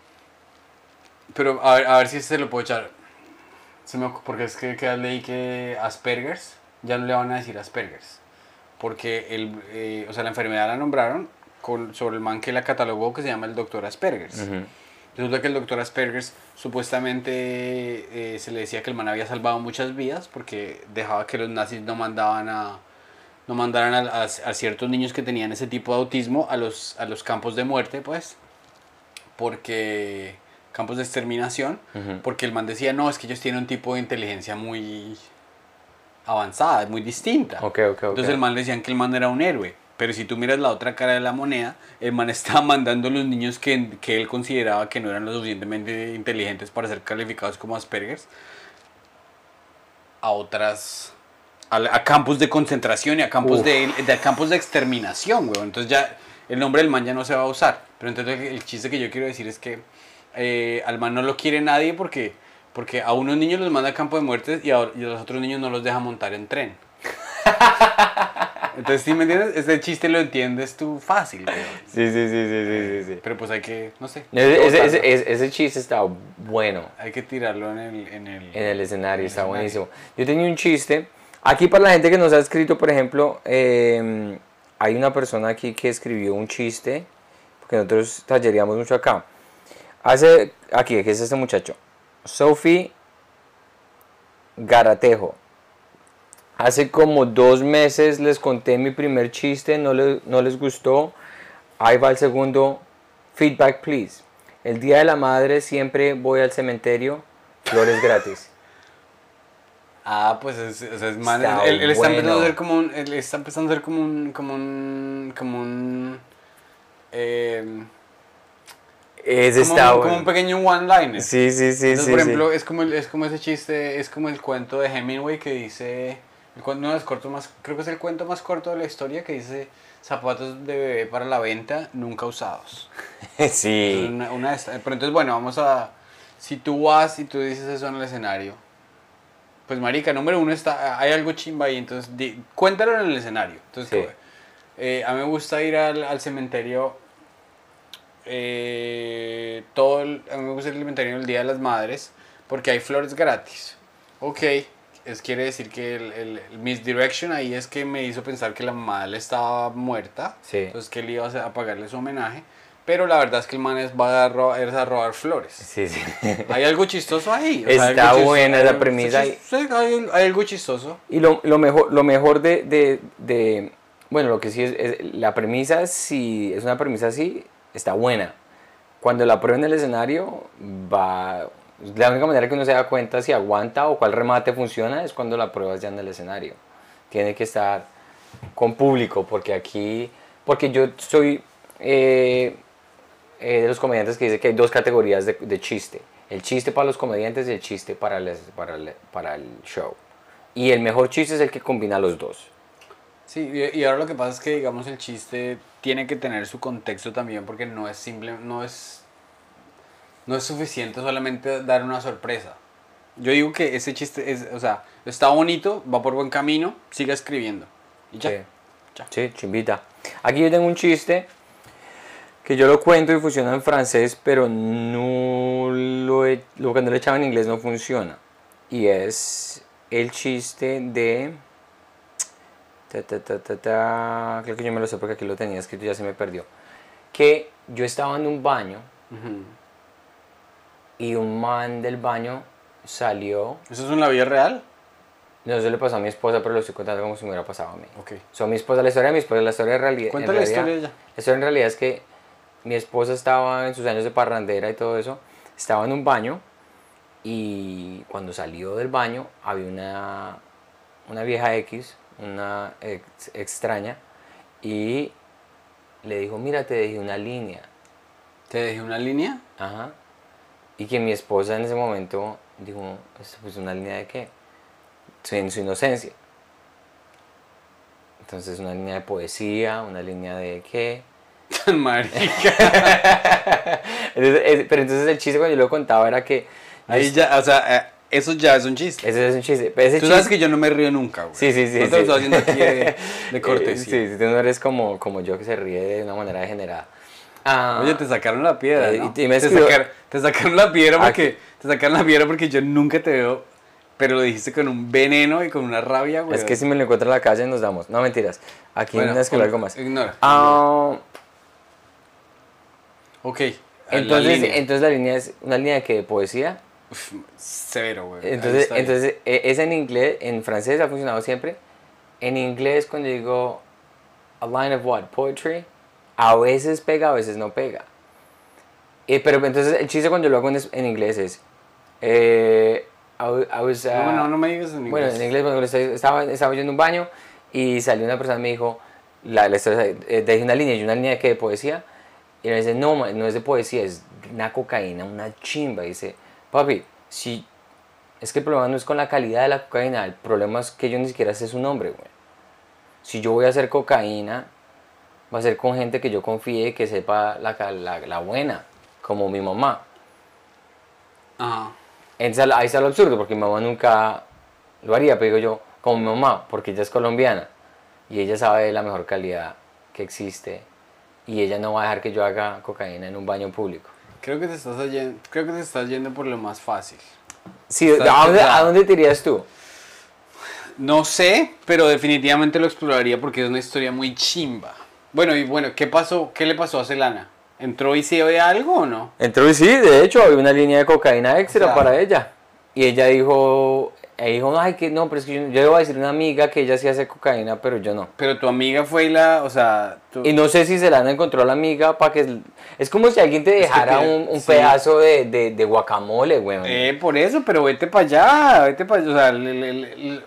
Pero a ver, a ver si se lo puedo echar. porque es que, que leí que Asperger's, ya no le van a decir Asperger's. Porque el, eh, o sea, la enfermedad la nombraron con, sobre el man que la catalogó que se llama el doctor Asperger's. Resulta que el doctor Asperger's supuestamente eh, se le decía que el man había salvado muchas vidas porque dejaba que los nazis no mandaban a no mandaran a, a, ciertos niños que tenían ese tipo de autismo a los, a los campos de muerte, pues, porque campos de exterminación, porque el man decía, no, es que ellos tienen un tipo de inteligencia muy avanzada, muy distinta. Entonces el man le decían que el man era un héroe. Pero si tú miras la otra cara de la moneda, el man estaba mandando a los niños que, que él consideraba que no eran lo suficientemente inteligentes para ser calificados como Aspergers a otras a, campos de concentración y a campos de, de, campos de exterminación, weón. Entonces ya el nombre del man ya no se va a usar. Pero entonces el chiste que yo quiero decir es que eh, al man no lo quiere nadie porque, porque a unos niños los manda a campo de muerte y a, y a los otros niños no los deja montar en tren. Entonces, ¿sí me entiendes? Ese chiste lo entiendes tú fácil, Sí, sí, sí, sí, sí, sí, Pero pues hay que, no sé. Ese, ese, chiste está bueno. Hay que tirarlo en el... En el, en el escenario, está buenísimo. Yo tenía un chiste. Aquí para la gente que nos ha escrito, por ejemplo, em, hay una persona aquí que escribió un chiste, porque nosotros talleríamos mucho acá. Hace, aquí, ¿qué es este muchacho? Sophie Garatejo. Hace como dos meses les conté mi primer chiste, no, no les gustó. Ahí va el segundo. Feedback, please. El día de la madre siempre voy al cementerio, flores gratis. Ah, pues es, es, es man, él, está empezando a ser como un, él está empezando a ser como un, como un, como un, eh, como, como un pequeño one-liner. Sí, sí, sí, sí. Por ejemplo, Es, como, es como ese chiste, es como el cuento de Hemingway que dice, uno de los más, creo que es el cuento más corto de la historia que dice zapatos de bebé para la venta nunca usados. sí. Una, una pero entonces, bueno, vamos a, si tú vas y tú dices eso en el escenario, pues marica, número uno está, hay algo chimba ahí, entonces cuéntalo en el escenario. Entonces, eh, a mí me gusta ir al, al cementerio eh, todo el, a mí me gusta ir al cementerio el Día de las Madres porque hay flores gratis. Ok, es, quiere decir que el, el, misdirection ahí es que me hizo pensar que la madre estaba muerta. Entonces que él iba a pagarle su homenaje. Pero la verdad es que el man es, va a robar, es a robar flores. Sí, sí. Hay algo chistoso ahí. o sea, hay Está chistoso- buena hay- premisa sí, sí, hay, hay algo chistoso. Y lo, lo mejor, lo mejor de, de- de- bueno, lo que sí es, es- la premisa, si es una premisa así, está buena. Cuando la prueba en el escenario, va, la única manera que uno se da cuenta si aguanta o cuál remate funciona es cuando la pruebas ya en el escenario. Tiene que estar con público, porque aquí, porque yo soy eh, eh, de los comediantes que dice que hay dos categorías de, chiste. El chiste para los comediantes y el chiste para el, para el, para el show. Y el mejor chiste es el que combina los dos. Sí, y, ahora lo que pasa es que, digamos, el chiste tiene que tener su contexto también porque no es simple, no es, no es suficiente solamente dar una sorpresa. Yo digo que ese chiste es, o sea, está bonito, va por buen camino, siga escribiendo. Y ya. Sí. Ya. Sí, chimbita. Aquí yo tengo un chiste que yo lo cuento y funciona en francés, pero no lo, he- lo cuando lo he echado en inglés no funciona. Y es el chiste de... ta, ta, ta, creo que yo me lo sé porque aquí lo tenía escrito y ya se me perdió. Que yo estaba en un baño Ujú. y un man del baño salió. ¿Eso es en la vida real? No se le pasó a mi esposa, pero lo estoy contando como si me hubiera pasado a mí. Ok. Son mi esposa, la historia de mi esposa, la historia de realidad. Cuenta en la historia ya. La historia en realidad es que mi esposa estaba en sus años de parrandera y todo eso, estaba en un baño y cuando salió del baño había una, una vieja X, una ex- extraña, y le dijo, mira, te dejé una línea. ¿Te dejé una línea? Ajá. Y que mi esposa en ese momento dijo, "¿Esto, pues una línea de qué? En su inocencia. Entonces una línea de poesía, una línea de qué. Tan marica. Pero entonces el chiste cuando yo lo contaba era que... Ahí ya, o sea, eh, eso ya es un chiste. Ese es un chiste. pero ese Tú sabes chiste- que yo no me río nunca, güey. Sí, sí, sí. No te lo sí. estoy haciendo aquí de, de cortesía. Sí, sí, tú no eres como, como yo que se ríe de una manera degenerada. Ah, Oye, te sacaron la piedra, Eh, ¿no? y- y me te, sacar- te sacaron la piedra Ah, porque te sacaron la piedra porque yo nunca te veo, pero lo dijiste con un veneno y con una rabia, güey. es que si me lo encuentro en la calle nos damos. No, mentiras. Aquí Bueno, escribió ol- algo más. Ignora. Ah, ok. entonces, la entonces la línea es una línea de que de poesía. Uf, severo, güey. Entonces, entonces e- es en inglés, en francés ha funcionado siempre. En inglés cuando digo a line of what, poetry, a veces pega, a veces no pega. Eh, pero entonces el chiste cuando lo hago en, en inglés es, eh, I, I was, No, uh, bueno, no me digas en inglés. bueno, en inglés cuando estaba, estaba yo en un baño y salió una persona y me dijo, la, la eh, dejé una línea, y una línea qué, de poesía. Y me dice, no, no es de poesía, es una cocaína, una chimba. Y dice, papi, si es que el problema no es con la calidad de la cocaína, el problema es que yo ni siquiera sé su nombre, güey. Si yo voy a hacer cocaína, va a ser con gente que yo confíe y que sepa la, la, la buena, como mi mamá. Ajá. Entonces, ahí está lo absurdo, porque mi mamá nunca lo haría, pero digo yo, como mi mamá, porque ella es colombiana y ella sabe de la mejor calidad que existe y ella no va a dejar que yo haga cocaína en un baño público. Creo que te estás yendo, creo que te estás yendo por lo más fácil. Sí, ¿a dónde, a dónde te irías tú? No sé, pero definitivamente lo exploraría porque es una historia muy chimba. Bueno, y bueno, ¿qué pasó? ¿Qué le pasó a Celana? ¿Entró y se oye algo o no? Entró y sí, de hecho, había una línea de cocaína extra para ella. Y ella dijo, ella dijo, ay, que no, pero es que yo, yo le voy a decir a una amiga que ella sí hace cocaína, pero yo no. Pero tu amiga fue y la, o sea, tú- Y no sé si se la han encontrado a la amiga para que... Es como si alguien te dejara un, un sí. pedazo de, de, de guacamole, weón. Eh, por eso, pero vete para allá, vete para allá. O sea, le- le- le- le-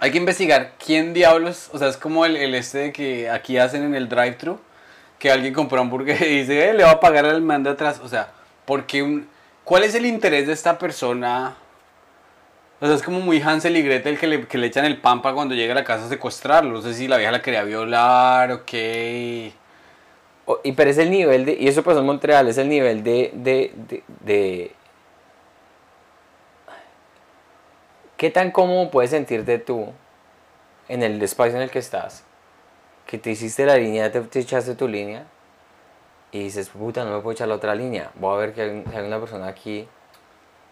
hay que investigar quién diablos, o sea, es como el, el este de que aquí hacen en el drive-thru, que alguien compró hamburguesa y dice, eh, le va a pagar al man de atrás. O sea, porque un, ¿cuál es el interés de esta persona? O sea, es como muy Hansel y Gretel que le, que le echan el pan para cuando llega a la casa a secuestrarlo. No sé si la vieja la quería violar o qué. Y pero es el nivel de, y eso pasó en Montreal, es el nivel de, de, de, ¿Qué tan cómodo puedes sentirte tú en el espacio en el que estás? Que te hiciste la línea, te, te echaste tu línea y dices, puta, no me puedo echar la otra línea. Voy a ver que hay, hay una persona aquí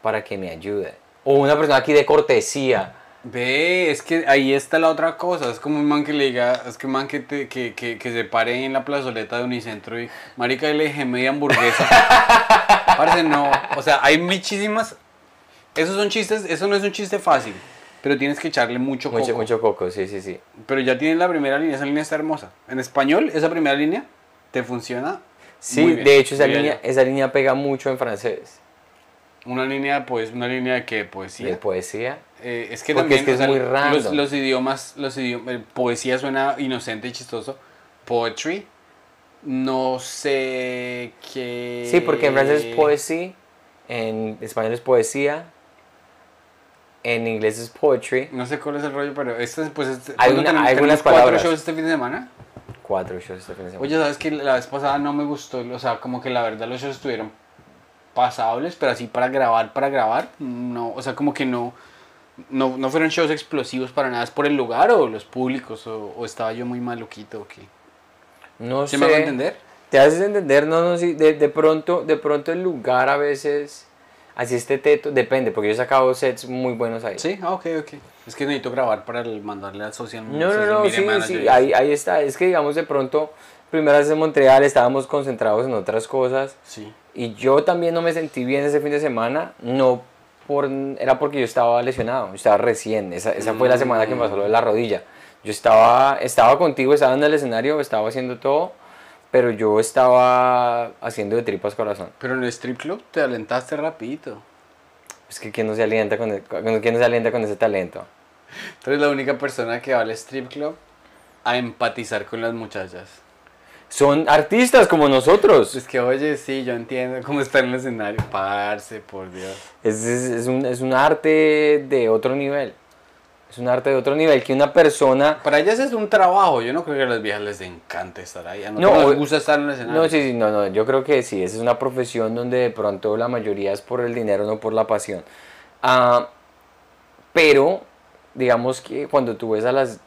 para que me ayude. O una persona aquí de cortesía. Ve, es que ahí está la otra cosa. Es como un man que le diga, es que un man que, te- que, que, que se pare en la plazoleta de Unicentro y, marica, le dije media hamburguesa. Parece no. O sea, hay muchísimas. Esos son chistes, eso no es un chiste fácil. Pero tienes que echarle mucho coco. Mucho, mucho coco, sí, sí, sí. Pero ya tienes la primera línea, esa línea está hermosa. En español, esa primera línea te funciona. Sí, muy bien, de hecho esa línea, esa línea pega mucho en francés. Una línea, pues, una línea de que poesía. De poesía. Eh, es que Porque también es que es sea, muy los, random. los idiomas, los idiomas, eh, poesía suena inocente y chistoso. Poetry, no sé qué. Sí, porque en francés es poesía, en español es poesía, en inglés es poetry. No sé cuál es el rollo, pero este es, pues, este- Hay ¿cuándo una- algunas cuatro palabras. shows este fin de semana. Cuatro shows este fin de semana. Oye, sabes que la vez pasada no me gustó, o sea, como que la verdad los shows estuvieron pasables, pero así para grabar, para grabar, no, o sea, como que no, no, no fueron shows explosivos para nada, es por el lugar o los públicos, o, o estaba yo muy maluquito, o qué. no ¿Sí sé. me hago entender? Te haces entender, no, no, sí, de, de pronto, de pronto el lugar a veces, así este teto, depende, porque yo he sacado sets muy buenos ahí. Sí, ah, ok, ok. Es que necesito grabar para el- mandarle al social No, no, social no, sí, sí, ahí, ahí está. Es que digamos de pronto, primera vez en Montreal estábamos concentrados en otras cosas Sí. y yo también no me sentí bien ese fin de semana, no por, era porque yo estaba lesionado, yo estaba recién, esa, esa fue la semana que me pasó lo de la rodilla. Yo estaba, estaba contigo, estaba en el escenario, estaba haciendo todo, pero yo estaba haciendo de tripas corazón. Pero en el strip club te alentaste rapidito. Es que ¿quién no se alienta con, con- quién no se alienta con ese talento? Tú eres la única persona que va al strip club a empatizar con las muchachas. Son artistas como nosotros. Es que, oye, sí, yo entiendo cómo está en el escenario. Parce, por Dios. Es, es, es un, es un arte de otro nivel. Es un arte de otro nivel que una persona... Para ellas es un trabajo. Yo no creo que a las viejas les encante estar ahí. A No, nosotros o- nos gusta estar en el escenario. No, sí, sí, no, no, yo creo que sí, esa es una profesión donde de pronto la mayoría es por el dinero, no por la pasión. Ah, pero, digamos que cuando tú ves a las,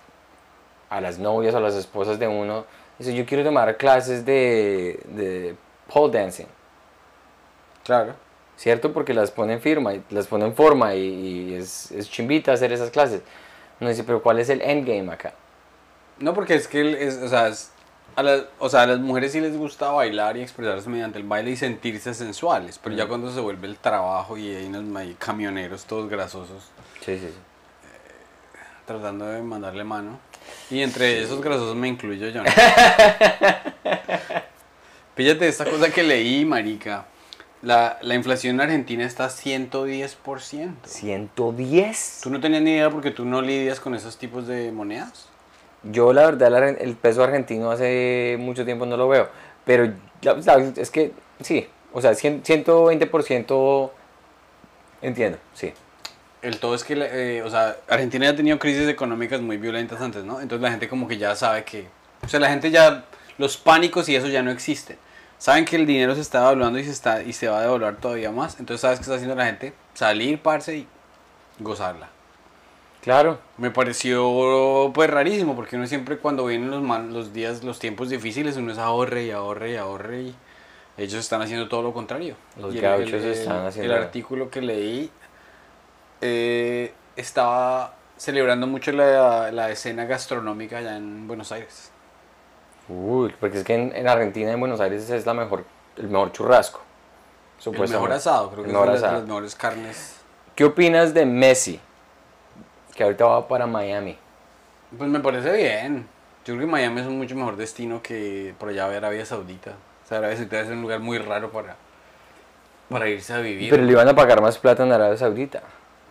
a las novias o a las esposas de uno, dice, yo quiero tomar clases de, de pole dancing, Claro. ¿cierto? Porque las ponen firma, las ponen en forma y, y es, es chimbita hacer esas clases. Uno dice, pero ¿cuál es el endgame acá? No, porque es que, es, o, sea, es- a las, o sea, a las mujeres sí les gusta bailar y expresarse mediante el baile y sentirse sensuales. Pero ya cuando se vuelve el trabajo y hay unos camioneros todos grasosos Sí, sí, sí. tratando de mandarle mano. Y entre esos grasosos me incluyo yo. ¿no? Píllate esta cosa que leí, marica. La, la inflación en Argentina está a 110%. 110. ¿Tú no tenías ni idea porque tú no lidias con esos tipos de monedas? Yo la verdad el peso argentino hace mucho tiempo no lo veo, pero es que sí, o sea, cien- 120% entiendo, sí. El todo es que, eh, o sea, Argentina ya ha tenido crisis económicas muy violentas antes, ¿no? Entonces la gente como que ya sabe que, o sea, la gente ya, los pánicos y eso ya no existen. Saben que el dinero se está devaluando y se, está, y se va a devaluar todavía más. Entonces, ¿sabes qué está haciendo la gente? Salir, parce, y gozarla. Claro, Me pareció, pues, rarísimo, porque uno siempre cuando vienen los, mal- los días, los tiempos difíciles, uno es ahorre y ahorre y ahorre y ellos están haciendo todo lo contrario. Los Y gauchos el- están haciendo- El artículo que leí eh, estaba celebrando mucho la, la escena gastronómica allá en Buenos Aires. Uy, porque es que en, en Argentina, en Buenos Aires es la mejor, el mejor churrasco. El mejor asado, creo que es mejor de las, mejores carnes. ¿Qué opinas de Messi? Que ahorita va para Miami. Pues me parece bien. Yo creo que Miami es un mucho mejor destino que por allá de Arabia Saudita. O sea, Arabia Saudita es un lugar muy raro para, para irse a vivir. Pero le iban a pagar más plata en Arabia Saudita.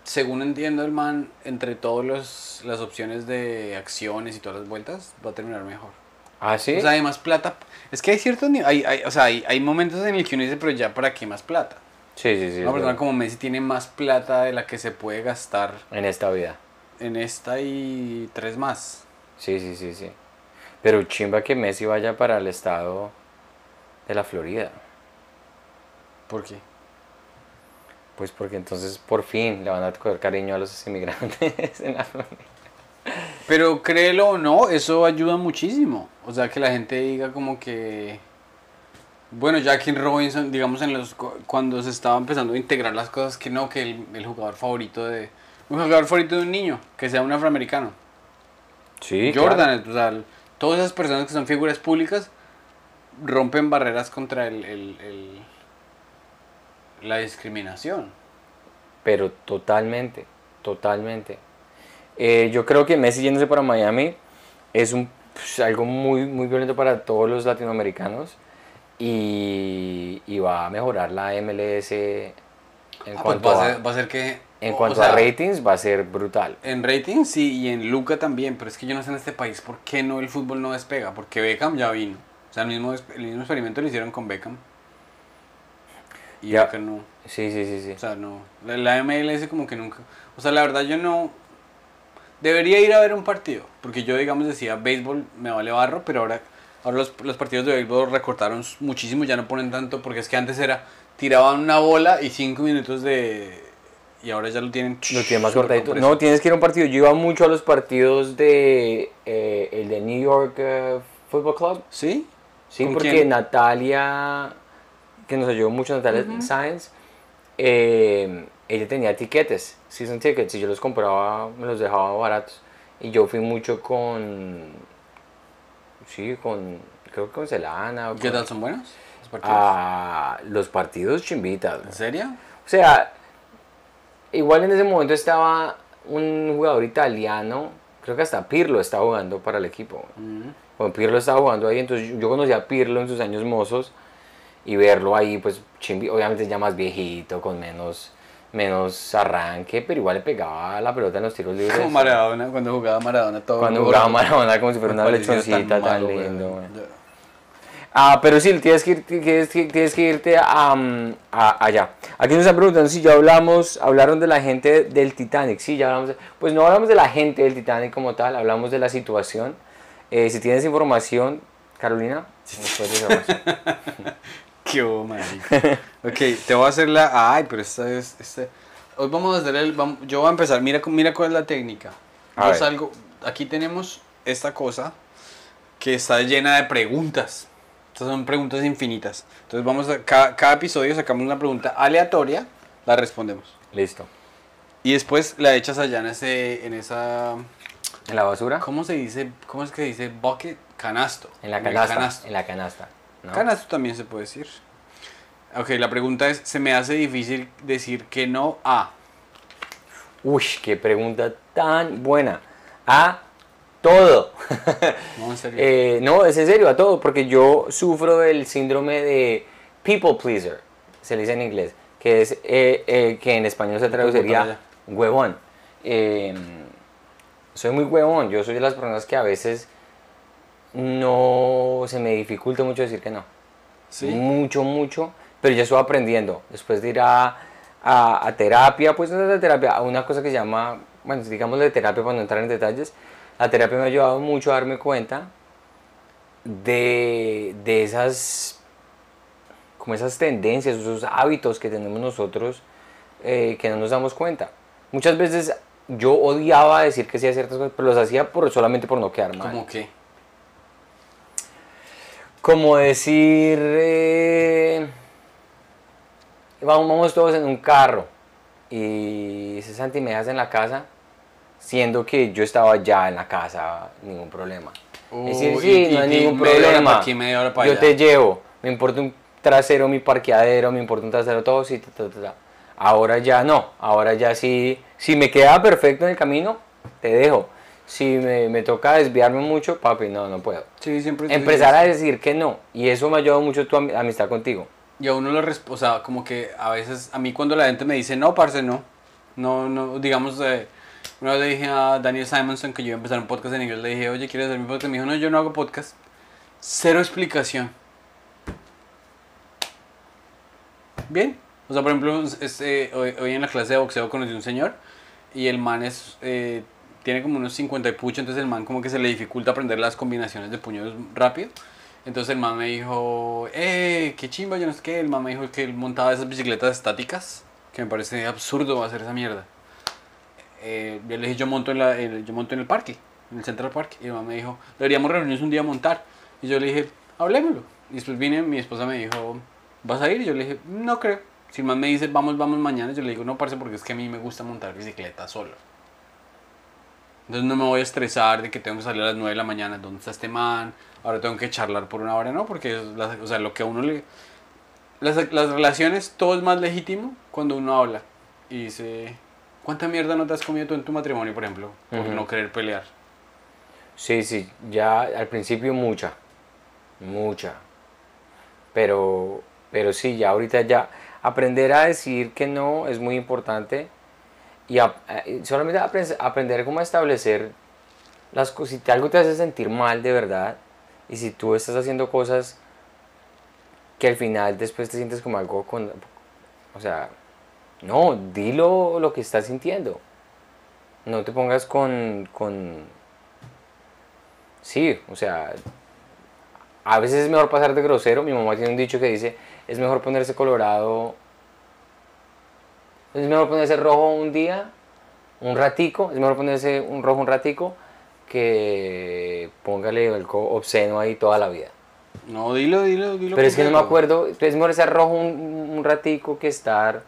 Según entiendo el man, entre todas las opciones de acciones y todas las vueltas, va a terminar mejor. ¿Ah, sí? O sea, hay más plata. Es que hay ciertos hay, hay, o sea, hay, hay momentos en el que uno dice, pero ya para qué más plata. sí, sí, sí. Una persona como Messi tiene más plata de la que se puede gastar En esta vida. en esta y tres más. Sí, sí, sí, sí. Pero chimba que Messi vaya para el estado de la Florida. ¿Por qué? Pues porque entonces por fin le van a coger cariño a los inmigrantes en la Florida. Pero créelo o no, eso ayuda muchísimo. O sea, que la gente diga como que... Bueno, Jackie Robinson, digamos, en los cu- cuando se estaba empezando a integrar las cosas, que no, que el, el jugador favorito de... Un jugador favorito de un niño, que sea un afroamericano. Sí, Jordan, o sea, todas esas personas que son figuras públicas rompen barreras contra el, el- el- la discriminación. Pero totalmente, totalmente. Eh, yo creo que Messi yéndose para Miami es un, pues, algo muy, muy violento para todos los latinoamericanos y, y va a mejorar la MLS en Ah, pues cuanto, va, a ser, va a ser que... en o cuanto sea, a ratings, va a ser brutal. En rating sí, y en Luca también, pero es que yo no sé en este país por qué no el fútbol no despega, porque Beckham ya vino. O sea, el mismo, el mismo experimento lo hicieron con Beckham. Y Ya. acá no. Sí, sí, sí, sí. O sea, no. La, la MLS como que nunca. O sea, la verdad yo no. Debería ir a ver un partido. Porque yo, digamos, decía, béisbol me vale barro, pero ahora, ahora los, los partidos de béisbol recortaron muchísimo, ya no ponen tanto, porque es que antes era, tiraban una bola y cinco minutos de... Y ahora ya lo tienen... Lo tiene más cortadito. No, tienes que ir a un partido. Yo iba mucho a los partidos de eh, el de New York eh, Football Club. ¿Sí? Sí, ¿Con porque quién? Natalia, que nos ayudó mucho, Natalia Sáenz, eh, ella tenía tiquetes, season tickets, y yo los compraba, me los dejaba baratos. Y yo fui mucho con, sí, con, creo que con Celana. o ¿Qué con- tal son buenos? los partidos? a los partidos chimbitas. ¿En serio? O sea, igual en ese momento estaba un jugador italiano, creo que hasta Pirlo estaba jugando para el equipo. Mm. Bueno, Pirlo estaba jugando ahí, entonces yo conocí a Pirlo en sus años mozos y verlo ahí, pues chimbi- obviamente ya más viejito, con menos, menos arranque, pero igual le pegaba la pelota en los tiros libres. Como Maradona, cuando jugaba Maradona todo. Cuando gordo. jugaba Maradona como si fuera una lechoncita tan, malo, güey. lindo. güey. Ah, pero sí, tienes que, ir- tienes que, tienes que irte a, mm, a- allá. Aquí nos están preguntando si ya hablamos, hablaron de la gente del Titanic. Sí, ya hablamos. de- pues no hablamos de la gente del Titanic como tal, hablamos de la situación. Eh, si tienes información, Carolina, nos puedes más. Qué marica. ok, te voy a hacer la. Ay, pero esta es. Este... Hoy vamos a hacer el. Yo voy a empezar. Mira, mira cuál es la técnica. A Yo ver. salgo. Aquí tenemos esta cosa que está llena de preguntas. Estas son preguntas infinitas. Entonces, vamos a. Cada, cada episodio sacamos una pregunta aleatoria, la respondemos. Listo. Y después la echas allá en, ese, en esa. ¿En la basura? ¿Cómo se dice? ¿Cómo es que dice? Bucket. Canasto. En la canasta. canasto. En la canasta. ¿No? Canasto también se puede decir. Ok, la pregunta es, se me hace difícil decir que no a. Uy, qué pregunta tan buena. A todo. No, en serio. Eh, no, es en serio, a todo, porque yo sufro del síndrome de people pleaser, se le dice en inglés, que es eh, eh, que en español se traduciría huevón. Eh, soy muy huevón, yo soy de las personas que a veces no se me dificulta mucho decir que no. ¿Sí? Mucho, mucho, pero ya estoy aprendiendo. Después de ir a, a- a terapia, pues no es de terapia, a una cosa que se llama, bueno, digamos de terapia para no entrar en detalles, la terapia me ha ayudado mucho a darme cuenta de, de esas, como esas tendencias, esos hábitos que tenemos nosotros eh, que no nos damos cuenta. Muchas veces yo odiaba decir que sí a ciertas cosas, pero los hacía por, solamente por no quedar mal. ¿Cómo que? Como decir, eh, vamos, vamos todos en un carro y dice Santi, me dejas en la casa, siendo que yo estaba ya en la casa, ningún problema. Es decir, sí, y- no hay ningún problema. aquí, yo allá. te llevo, me importa un trasero, mi parqueadero, me importa un trasero, todo, sí, ta, ta, ta, ta. Ahora ya no, ahora ya sí, si me queda perfecto en el camino, te dejo. Si me, me toca desviarme mucho, papi, no, no puedo Sí, siempre empezar a decir que no. Y eso me ha ayudado mucho tu am- amistad contigo. Y a uno lo o sea, como que a veces, a mí cuando la gente me dice, no, parce, no. No, no, digamos, eh, una vez le dije a Daniel Simonson que yo iba a empezar un podcast en inglés, le dije, oye, ¿quieres hacer mi podcast? Me dijo, no, yo no hago podcast. Cero explicación. Bien. O sea, por ejemplo, este, hoy, hoy en la clase de boxeo conocí un señor y el man es, eh, tiene como unos 50 y pucho, entonces el man como que se le dificulta aprender las combinaciones de puños rápido. Entonces el man me dijo, eh, qué chimba, yo no sé qué. El man me dijo que él montaba esas bicicletas estáticas, que me parece absurdo hacer esa mierda. Eh, yo le dije, yo monto, en la, en- yo monto en el parque, en el Central Park. Y el man me dijo, deberíamos reunirnos un día a montar. Y yo le dije, hablemoslo. Y después vine, mi esposa me dijo, ¿vas a ir? Y yo le dije, no creo. Si el man me dice, vamos, vamos mañana, yo le digo, no, parce, porque es que a mí me gusta montar bicicleta solo. Entonces no me voy a estresar de que tengo que salir a las 9 de la mañana, ¿dónde está este man? Ahora tengo que charlar por una hora, no, porque o sea, lo que a uno le... Las, las relaciones, todo es más legítimo cuando uno habla y dice, ¿cuánta mierda no te has comido tú en tu matrimonio, por ejemplo? Por no querer pelear. Sí, sí, ya al principio mucha, mucha. Pero, pero sí, ya ahorita ya aprender a decir que no es muy importante y a- eh, solamente apre- aprender cómo establecer las cosas. Si algo te hace sentir mal de verdad y si tú estás haciendo cosas que al final después te sientes como algo con... O sea, no, dilo lo que estás sintiendo. No te pongas con, con Sí, o sea, a veces es mejor pasar de grosero. Mi mamá tiene un dicho que dice, es mejor ponerse colorado, es mejor ponerse rojo un día, un ratico, es mejor ponerse un rojo un ratico que póngale algo obsceno ahí toda la vida. No, dilo, dilo, dilo. Pero es que no me acuerdo, es mejor estar rojo un, un ratico que estar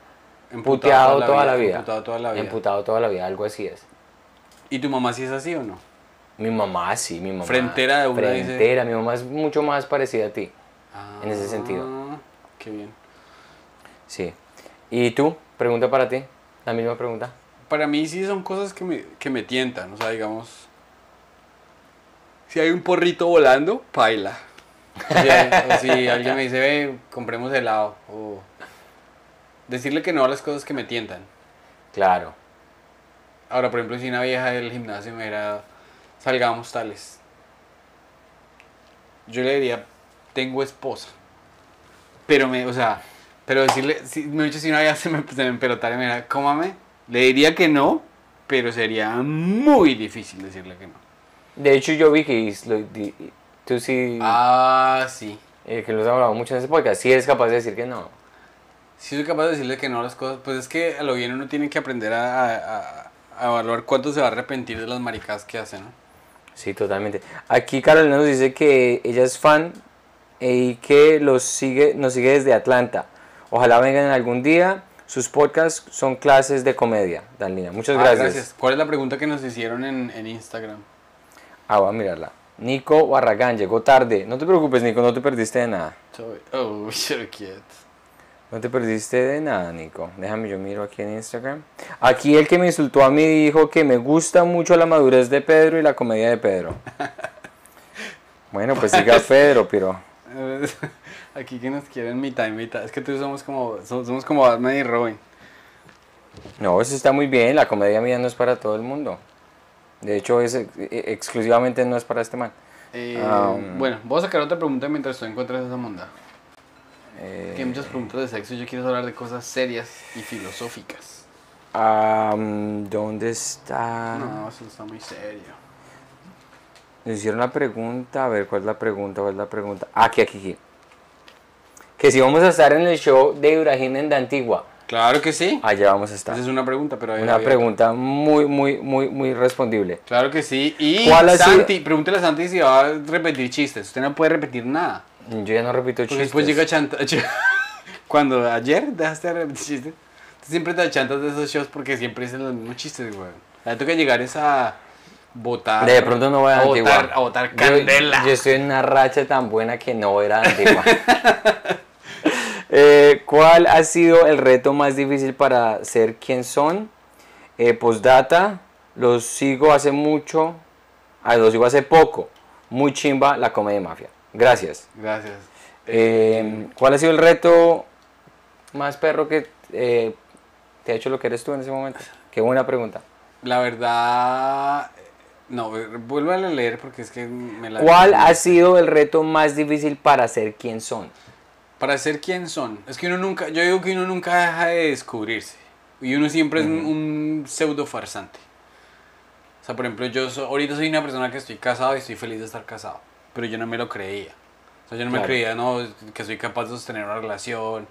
Emputado puteado toda la vida. Emputado toda la vida. Emputado toda la vida, algo así es. ¿Y tu mamá sí es así o no? Mi mamá sí, mi mamá. Frentera de una, dice. Frentera, mi mamá es mucho más parecida a ti. En ese sentido. Ah, Qué bien. Sí. ¿Y tú? Pregunta para ti. La misma pregunta. Para mí sí son cosas que me, que me tientan, o sea, digamos... Si hay un porrito volando, paila. O sea, o si alguien me dice, ve, compremos helado. O decirle que no a las cosas que me tientan. Claro. Ahora, por ejemplo, si una vieja del gimnasio me diera, salgamos tales. Yo le diría, tengo esposa. Pero me, o sea, pero decirle, si, me dicho si una vieja se me, se me empelotara y me dijera, cómame, le diría que no, pero sería muy difícil decirle que no. De hecho, yo vi que lo di- tú sí, Ah, sí. eh, que lo has hablado mucho en ese podcast, sí eres capaz de decir que no. Si soy capaz de decirle que no a las cosas, pues es que a lo bien uno tiene que aprender a, a, a- a evaluar cuánto se va a arrepentir de las maricadas que hace, ¿no? Sí, totalmente. Aquí Carolina nos dice que ella es fan y que los sigue, nos sigue desde Atlanta. Ojalá vengan algún día. Sus podcasts son clases de comedia, Danlina. Muchas Ah, gracias. ¿Cuál es la pregunta que nos hicieron en, en Instagram? Ah, voy a mirarla. Nico Barragán, llegó tarde. No te preocupes, Nico, no te perdiste de nada. Oh. No te perdiste de nada, Nico. Déjame, yo miro aquí en Instagram. Aquí el que me insultó a mí dijo que me gusta mucho la madurez de Pedro y la comedia de Pedro. Bueno, pues siga Pedro, pero... Aquí que nos quieren mitad y mitad. Es que tú somos como, somos, como Batman y Robin. No, eso está muy bien. La comedia mía no es para todo el mundo. De hecho, es ex- exclusivamente no es para este man. Eh, Um, bueno, voy a sacar otra pregunta mientras tú encuentras esa monda. Eh, Que hay muchas preguntas de sexo y yo quiero hablar de cosas serias y filosóficas. ¿Dónde está? No, eso está muy serio. Nos hicieron la pregunta, a ver, ¿cuál es la pregunta? ¿Cuál es la pregunta? Ah, aquí, aquí, aquí. Que si vamos a estar en el show de Ibrahim en la Antigua, Claro que sí. allá vamos a estar. Esa es una pregunta, pero ahí Una había pregunta muy, muy, muy, muy respondible. Claro que sí. Y ¿Cuál ha sido- Santi, pregúntele a Santi si va a repetir chistes. Usted no puede repetir nada. Yo ya no repito Porque chistes. después llega chanta. Cuando ayer dejaste de repetir chistes, tú siempre te chantas de esos shows porque siempre dicen los mismos chistes, güey. La toca llegar es a votar. De pronto no voy a, a Antigua. votar, a votar Yo- candela. Yo, estoy en una racha tan buena que no voy a ir a Antigua. Eh, ¿Cuál ha sido el reto más difícil para ser quien son? Eh, postdata, los sigo hace mucho, ah, los sigo hace poco. Muy chimba la comedia mafia. Gracias. Gracias. Eh, ¿Cuál ha sido el reto más perro que eh, te ha hecho lo que eres tú en ese momento? Qué buena pregunta. La verdad. No, vuelve a leer porque es que me la. ¿Cuál ha sido el reto más difícil para ser quien son? Para ser quien son. Es que uno nunca. Yo digo que uno nunca deja de descubrirse. Y uno siempre es un, un pseudo farsante. O sea, por ejemplo, yo so- ahorita soy una persona que estoy casado y estoy feliz de estar casado. Pero yo no me lo creía. O sea, yo no me Claro. creía, no, que soy capaz de sostener una relación.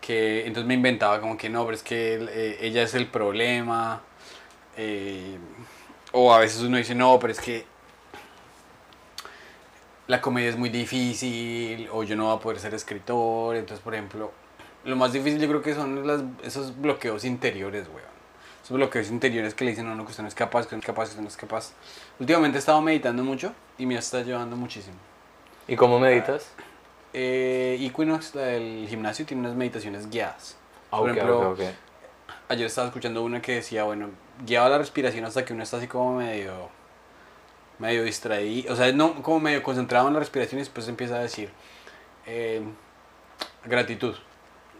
Que entonces me inventaba como que no, pero es que eh, ella es el problema. eh, o a veces uno dice, no, pero es que la comedia es muy difícil, o yo no voy a poder ser escritor. Entonces, por ejemplo, Lo más difícil yo creo que son las, esos bloqueos interiores, weón. Esos bloqueos interiores que le dicen a uno que usted no es capaz, que no es capaz, que usted no es capaz. Últimamente he estado meditando mucho y me está ayudando muchísimo. ¿Y cómo meditas? Eh, Equinox, la del gimnasio, tiene unas meditaciones guiadas. Ah, Por ejemplo, ayer estaba escuchando una que decía, bueno, guiaba la respiración hasta que uno está así como medio, medio distraído, o sea, no como medio concentrado en la respiración y después empieza a decir eh, gratitud.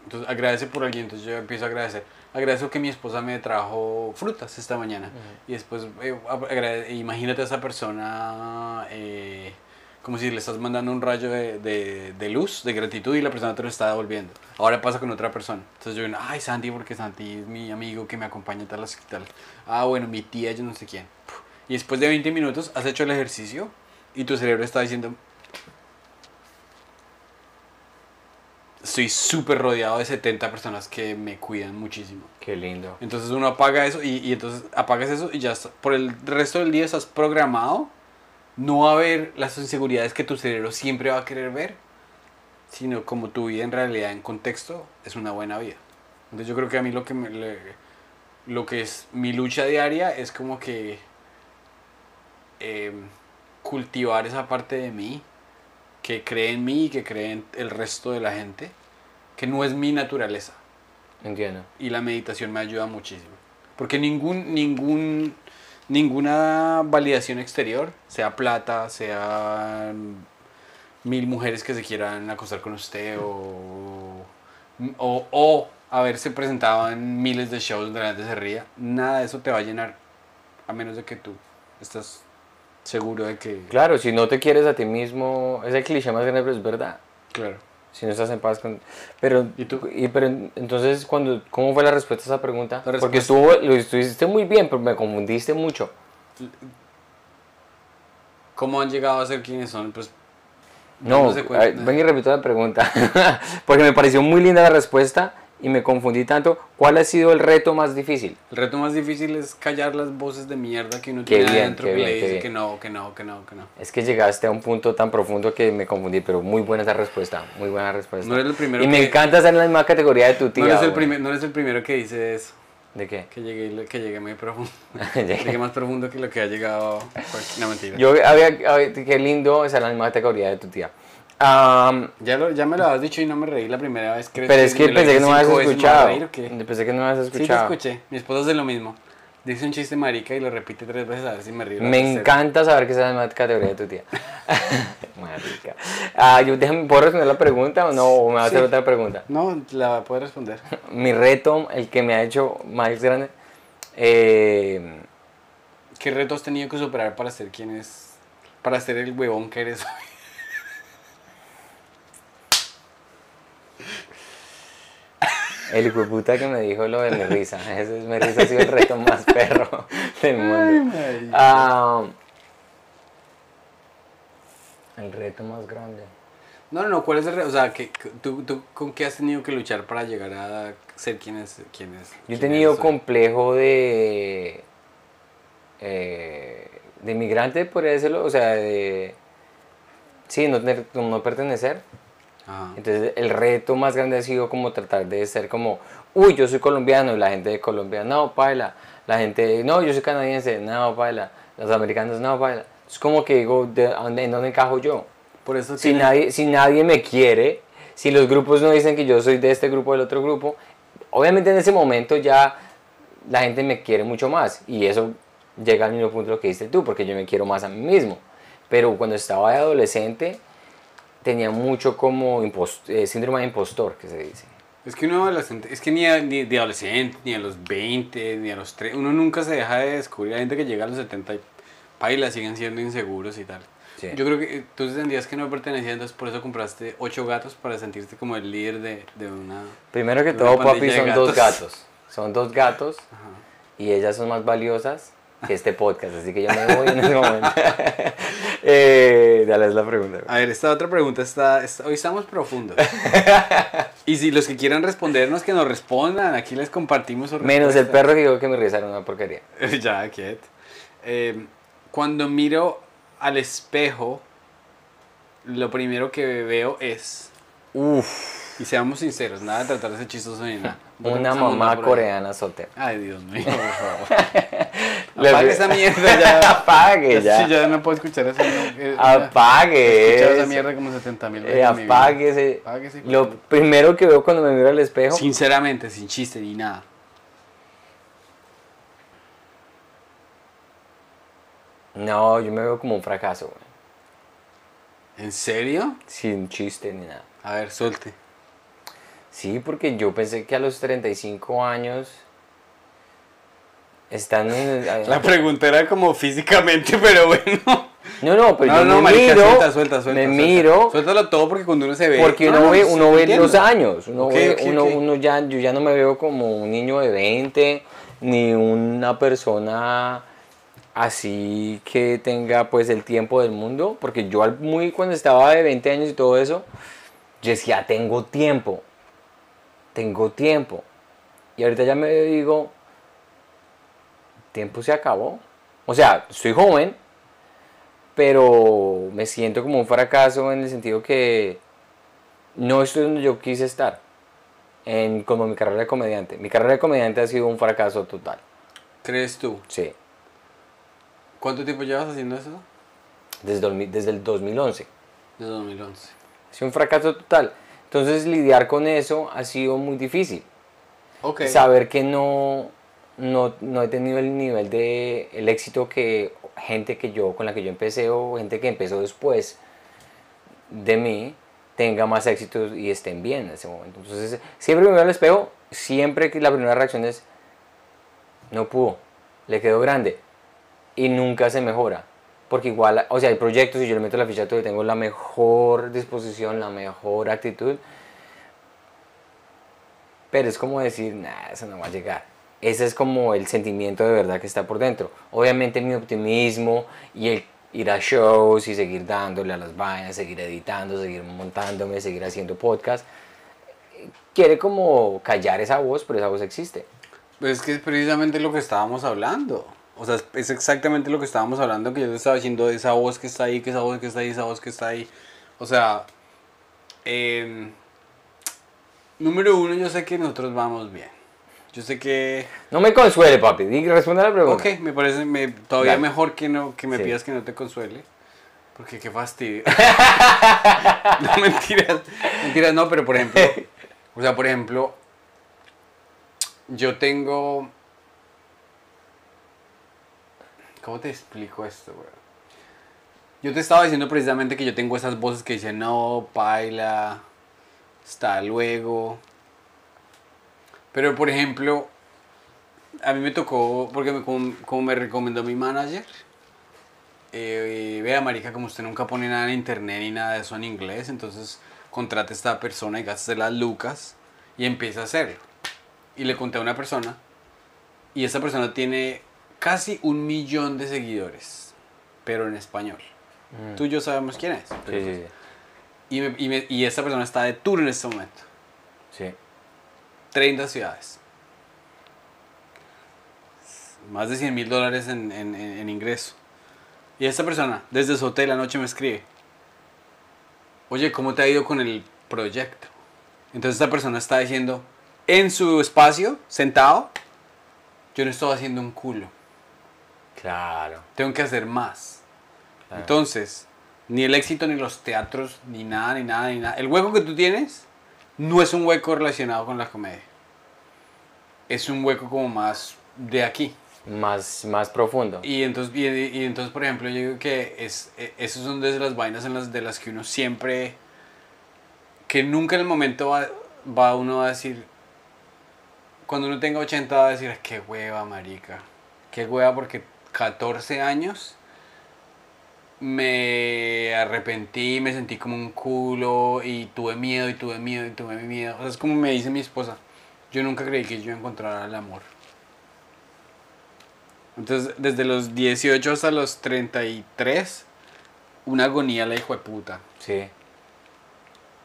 Entonces agradece por alguien, entonces yo empiezo a agradecer. Agradezco que mi esposa me trajo frutas esta mañana. Y después eh, imagínate a esa persona eh, como si le estás mandando un rayo de, de- de luz, de gratitud y la persona te lo está devolviendo. Ahora pasa con otra persona. Entonces yo digo, ay Santi, porque Santi es mi amigo que me acompaña tal, tal. Ah, bueno, mi tía, yo no sé quién. Y después de 20 minutos has hecho el ejercicio y tu cerebro está diciendo, estoy súper rodeado de 70 personas que me cuidan muchísimo. Qué lindo. Entonces uno apaga eso y, y entonces apagas eso y ya está. Por el resto del día estás programado no va a ver las inseguridades que tu cerebro siempre va a querer ver, sino como tu vida en realidad en contexto es una buena vida. Entonces yo creo que a mí lo que me- le- lo que es mi lucha diaria es como que em, cultivar esa parte de mí que cree en mí y que cree en el resto de la gente, que no es mi naturaleza Entiendo. y la meditación me ayuda muchísimo. Porque ningún, ningún, ninguna validación exterior, sea plata, sea mil mujeres que se quieran acostar con usted o, o, o haberse presentado en miles de shows donde la gente se ría, nada de eso te va a llenar a menos de que tú estás seguro de que... Claro, si no te quieres a ti mismo, es el cliché más grande, pero es verdad. Claro. Si no estás en paz con... Pero, ¿Y tú? y, pero entonces, cuando, ¿cómo fue la respuesta a esa pregunta? Porque estuvo, lo estuviste muy bien, pero me confundiste mucho. ¿Cómo han llegado a ser quienes son? Pues No, a ver, ven y repito la pregunta. Porque me pareció muy linda la respuesta y me confundí tanto. ¿Cuál ha sido el reto más difícil? El reto más difícil es callar las voces de mierda que uno Qué tiene bien, adentro que le dice que no, que no, que no, que no. Es que llegaste a un punto tan profundo que me confundí, pero muy buena esa respuesta, muy buena respuesta. No eres el primero y me que- encanta estar en la misma categoría de tu tía. No eres, el primer, no eres el primero que dice eso, ¿De qué? que llegué, que llegué muy profundo. Llegué. más profundo que lo que ha llegado. cual- No, mentira. Yo había, había- qué lindo estar en la misma categoría de tu tía. Ya, lo, ya me lo has dicho y no me reí la primera vez. ¿Crees pero es que pensé que no me habías me escuchado. reír? Pensé que no me habías Sí, te escuchado. escuché. Mi esposa hace lo mismo. Dice un chiste marica y lo repite tres veces a ver si me río. Me tercera. encanta saber que estás en la categoría de tu tía. Marica. Ah, yo, déjame, ¿Puedo responder la pregunta o no? ¿O me va a hacer otra pregunta? No, la puedes responder. Mi reto, el que me ha hecho más grande, eh, ¿Qué reto has tenido que superar para ser quien es? Para ser el huevón que eres hoy? El hijo puta que me dijo lo de mi risa. Ese es, mi risa ha sido el reto más perro del mundo. Ah, el reto más grande. No, no, no, ¿cuál es el reto? O sea, que, ¿tú, ¿tú con qué has tenido que luchar para llegar a ser quien es? Quien es Yo he quién tenido complejo de. eh, de inmigrante, podría decirlo. O sea, de. Sí, no, tener- no pertenecer. Ajá. Entonces, el reto más grande ha sido como tratar de ser como. Uy, yo soy colombiano y la gente de Colombia, no, paila. La gente, no, yo soy canadiense, no, paila. Los americanos, no, paila. Es como que digo, ¿de dónde, ¿en dónde encajo yo? Por eso Si tienes- nadie, si nadie me quiere, si los grupos no dicen que yo soy de este grupo o del otro grupo, obviamente en ese momento ya la gente me quiere mucho más y eso llega al mismo punto lo que dices tú, porque yo me quiero más a mí mismo. Pero cuando estaba de adolescente tenía mucho como eh, síndrome de impostor, que se dice. Es que uno es que ni, a- ni de adolescente, ni a los 20, ni a los 3, uno nunca se deja de descubrir. Hay gente que llega a los 70 y paila, siguen siendo inseguros y tal. Sí. Yo creo que eh, tú sentías que no pertenecías, entonces por eso compraste 8 gatos para sentirte como el líder de, de una... Primero que todo, papi, son dos gatos. Son dos gatos Ajá. y ellas son más valiosas este podcast, así que yo me voy en ese momento. eh, dale, es la pregunta. A ver, esta otra pregunta está, está- hoy estamos profundos. y si los que quieran respondernos, que nos respondan, aquí les compartimos sus Menos el perro que dijo que risa era una porquería. ya, quiet. Eh, cuando miro al espejo, lo primero que veo es Uf. Y seamos sinceros, nada de tratar de ser chistoso ni nada. Una mamá coreana soltera. Ay, Dios mío, por favor. Apague esa mierda ya. Apague ya. Sí, ya no puedo escuchar eso. no, eh, Apague He escuchado esa mierda como 70 mil veces. Eh, apáguese. Apáguese, Lo primero que veo cuando me miro al espejo. Sinceramente, sin chiste ni nada. No, yo me veo como un fracaso, güey. ¿En serio? Sin chiste ni nada. A ver, suelte. Sí, porque yo pensé que a los 35 años están en La pregunta era como físicamente, pero bueno. No, no, pero no, yo no, me marica, miro, suelta, suelta, suelta. me miro, Suéltalo todo porque cuando uno se ve. porque No, uno no, ve, sí, uno ve entiendo. los años, uno ve, uno, uno ya, yo ya no me veo como un niño de 20, ni una persona así que tenga pues el tiempo del mundo, porque yo al- muy cuando estaba de 20 años y todo eso, yo decía, tengo tiempo, tengo tiempo. Y ahorita ya me digo, tiempo se acabó. O sea, estoy joven, pero me siento como un fracaso en el sentido que no estoy donde yo quise estar en como mi carrera de comediante. Mi carrera de comediante ha sido un fracaso total. ¿Crees tú? Sí, ¿Cuánto tiempo llevas haciendo eso? desde, el- desde el 2011. Desde 2011. Ha sido un fracaso total. Entonces lidiar con eso ha sido muy difícil. Saber que no, no, no he tenido el nivel de el éxito que gente que yo con la que yo empecé o gente que empezó después de mí tenga más éxito y estén bien en ese momento. Entonces, siempre me veo al espejo, siempre que la primera reacción es no pudo, le quedó grande y nunca se mejora. Porque igual, o sea, hay proyectos y yo le meto la ficha todo y tengo la mejor disposición, la mejor actitud. Pero es como decir, nah, eso no va a llegar. Ese es como el sentimiento de verdad que está por dentro. Obviamente mi optimismo y el ir a shows y seguir dándole a las vainas, seguir editando, seguir montándome, seguir haciendo podcast, quiere como callar esa voz, pero esa voz existe. Pues es que es precisamente lo que estábamos hablando. O sea, es exactamente lo que estábamos hablando, que yo te estaba diciendo de esa voz que está ahí, que esa voz que está ahí, esa voz que está ahí. O sea, em, número uno, yo sé que nosotros vamos bien. Yo sé que... No me consuele, papi. Responde a la pregunta. Ok, me parece me- todavía Dale. mejor que, no, que me Sí. pidas que no te consuele. Porque qué fastidio. no, mentiras. Mentiras, no, pero por ejemplo... O sea, por ejemplo... Yo tengo... ¿Cómo te explico esto, güey? Yo te estaba diciendo precisamente que yo tengo esas voces que dicen, no, paila, hasta luego. Pero, por ejemplo, a mí me tocó, porque me- como, me recomendó mi manager, eh, vea, marica, como usted nunca pone nada en internet ni nada de eso en inglés, entonces contrate a esta persona y gaste las lucas y empieza a hacerlo. Y le conté a una persona, y esa persona tiene casi un millón de seguidores, pero en español. Mm. Tú y yo sabemos quién es. Sí, pero- sí. Y, me- y, me- y esta persona está de tour en este momento. sí. 30 ciudades. Más de 100 mil dólares en- en ingreso. Y esta persona, desde su hotel anoche me escribe. Oye, ¿cómo te ha ido con el proyecto? Entonces esta persona está diciendo, en su espacio, sentado, yo no estoy haciendo un culo. Claro. Tengo que hacer más. claro. Entonces, ni el éxito, ni los teatros, ni nada, ni nada, ni nada. El hueco que tú tienes no es un hueco relacionado con la comedia. Es un hueco como más de aquí. más, más profundo. Y entonces, y, y entonces por ejemplo, yo digo que es, e- esas son de las vainas en las, de las que uno siempre, que nunca en el momento va, va uno a decir, cuando uno tenga 80 va a decir, qué hueva, marica. Qué hueva porque 14 años me arrepentí, me sentí como un culo y tuve miedo y tuve miedo y tuve miedo. O sea, es como me dice mi esposa, yo nunca creí que yo encontrara el amor. Entonces, desde los 18 hasta los 33, una agonía la hijo de puta. Sí.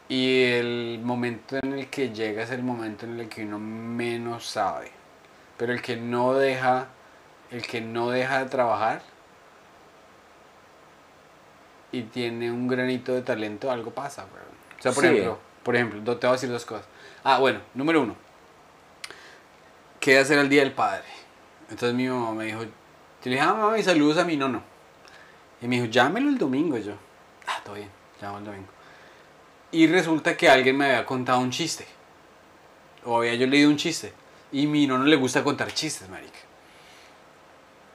Y el momento en el que llega es el momento en el que uno menos sabe. Pero el que no deja, el que no deja de trabajar y tiene un granito de talento, algo pasa, weón. O sea, por Sí. ejemplo, por ejemplo, te voy a decir dos cosas. Ah, bueno, número uno. ¿Qué hacer el Día del Padre? Entonces mi mamá me dijo, yo le dije, ah, mamá, y saludos a mi nono. Y me dijo, llámelo el domingo. Y yo, ah, todo bien, llamo el domingo. Y resulta que alguien me había contado un chiste. O había yo leído un chiste. Y mi nono le gusta contar chistes, marica.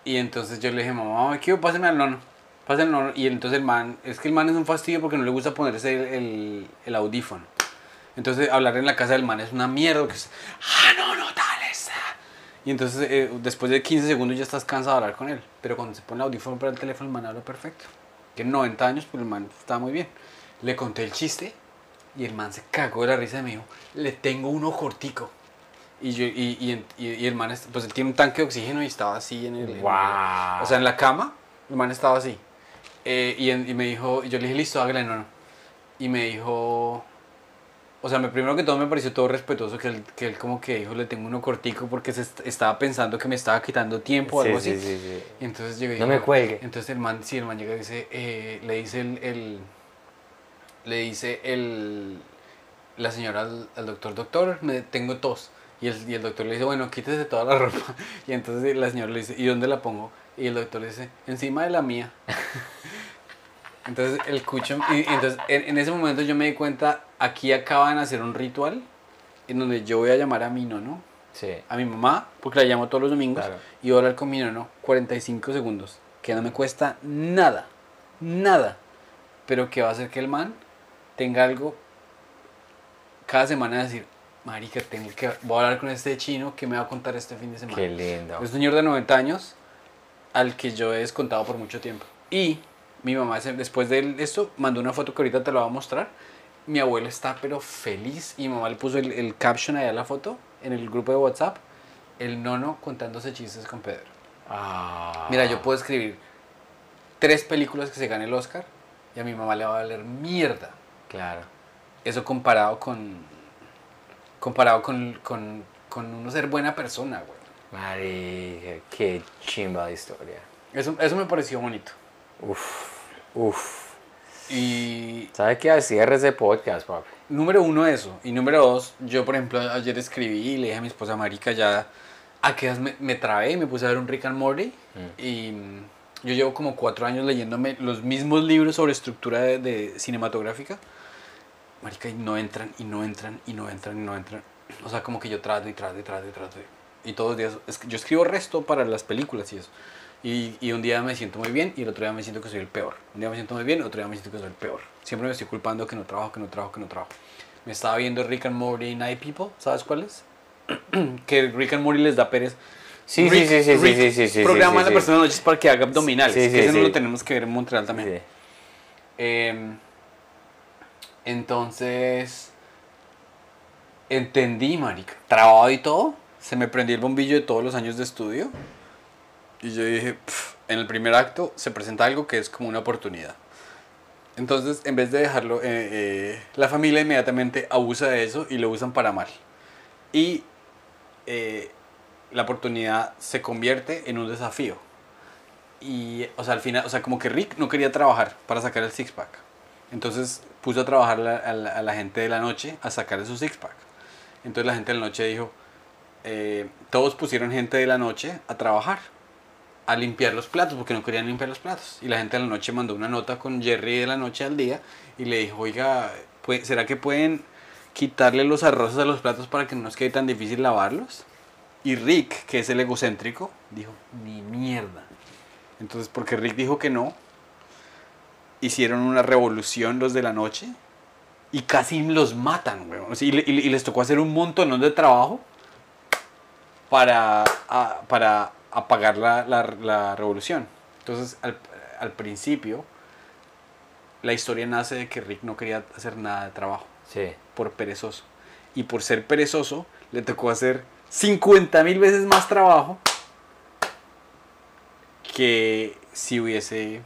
Y entonces yo le dije, mamá, quiero pásame al nono. Pásame al nono. Y entonces el man, es que el man es un fastidio porque no le gusta ponerse el, el, audífono. Entonces hablar en la casa del man es una mierda. Que es, ah, no, no, tal, esa. Y entonces eh, después de 15 segundos ya estás cansado de hablar con él. Pero cuando se pone el audífono para el teléfono, el man habla perfecto. Que en 90 años, pues el man está muy bien. Le conté el chiste y el man se cagó de la risa y me dijo, le tengo uno cortico. Y, yo, y, y, y- y el man, es- pues él tiene un tanque de oxígeno y estaba así en el... en el- Wow. o sea, en la cama, el man estaba así. Eh, y, en- y me dijo, y yo le dije, listo, hágale, no, no. Y me dijo, o sea, me, primero que todo me pareció todo respetuoso que él, que él como que dijo, le tengo uno cortico porque se est- estaba pensando que me estaba quitando tiempo o algo sí, así. sí, sí. Y entonces llega y No me cuelgue. Entonces el man, sí, el man llega y dice, eh, le dice el, el- le dice el, la señora al, al doctor, doctor, me tengo tos. Y el, y el doctor le dice, bueno, quítese toda la ropa. Y entonces la señora le dice, ¿y dónde la pongo? Y el doctor le dice, encima de la mía. Entonces el cucho, y, y entonces en, en ese momento yo me di cuenta, aquí acaban de hacer un ritual en donde yo voy a llamar a mi nono, Sí. a mi mamá, porque la llamo todos los domingos, Claro. y voy a hablar con mi nono 45 segundos, que no me cuesta nada, nada, pero que va a hacer que el man tenga algo cada semana de decir, marica, tengo que, voy a hablar con este chino que me va a contar este fin de semana. Qué lindo. Es un señor de 90 años al que yo he descontado por mucho tiempo. Y mi mamá, después de esto, mandó una foto que ahorita te la voy a mostrar. Mi abuelo está pero feliz y mi mamá le puso el, el caption allá a la foto en el grupo de WhatsApp. El nono contándose chistes con Pedro. Ah. Mira, yo puedo escribir tres películas que se gane el Oscar y a mi mamá le va a valer mierda. Claro. Eso comparado con. Comparado con, con, con uno ser buena persona, güey. Marica, qué chimba de historia. Eso, eso me pareció bonito. Uf, uf. Y ¿Sabe qué? Cierre ese podcast, papi. número uno eso. Y número dos, yo por ejemplo ayer escribí y le dije a mi esposa Marica ya a qué edad me, me trabé y me puse a ver un Rick and Morty. Y mm, yo llevo como cuatro años leyéndome los mismos libros sobre estructura de, de cinematográfica. Marica, y no entran, y no entran, y no entran, y no entran. O sea, como que yo trato y trato y trato y trato. Y todos los días, es que yo escribo resto para las películas y eso. Y, y un día me siento muy bien y el otro día me siento que soy el peor. Un día me siento muy bien, otro día me siento que soy el peor. Siempre me estoy culpando que no trabajo, que no trabajo, que no trabajo. Me estaba viendo Rick and Morty Night People, ¿sabes cuál es? que Rick and Morty les da pereza. Sí, sí, Rick- sí, sí, sí, Rick sí, sí, sí, Programa sí, a la sí. persona de noches para que haga abdominales. Sí, sí, que ese no sí. lo tenemos que ver en Montreal también. Sí. Entonces, entendí, marica. Trabado y todo. Se me prendió el bombillo de todos los años de estudio. Y yo dije, "Pf, en el primer acto se presenta algo que es como una oportunidad. Entonces, en vez de dejarlo, eh, eh, la familia inmediatamente abusa de eso y lo usan para mal. Y eh, la oportunidad se convierte en un desafío. Y, o sea, al final, o sea, como que Rick no quería trabajar para sacar el six-pack. Entonces puso a trabajar a la, gente de la noche a sacar su six-pack. Entonces la gente de la noche dijo, eh, todos pusieron gente de la noche a trabajar, a limpiar los platos, porque no querían limpiar los platos. Y la gente de la noche mandó una nota con Jerry de la noche al día y le dijo, oiga, ¿pue- ¿será que pueden quitarle los arroces a los platos para que no nos quede tan difícil lavarlos? Y Rick, que es el egocéntrico, dijo, ni mierda. Entonces, porque Rick dijo que no, hicieron una revolución los de la noche y casi los matan, weón. O sea, y, le- y le- y les tocó hacer un montón de trabajo para, a- para apagar la, la- la revolución. Entonces, al, al principio, la historia nace de que Rick no quería hacer nada de trabajo Sí. por perezoso. Y por ser perezoso, le tocó hacer 50 mil veces más trabajo que si hubiese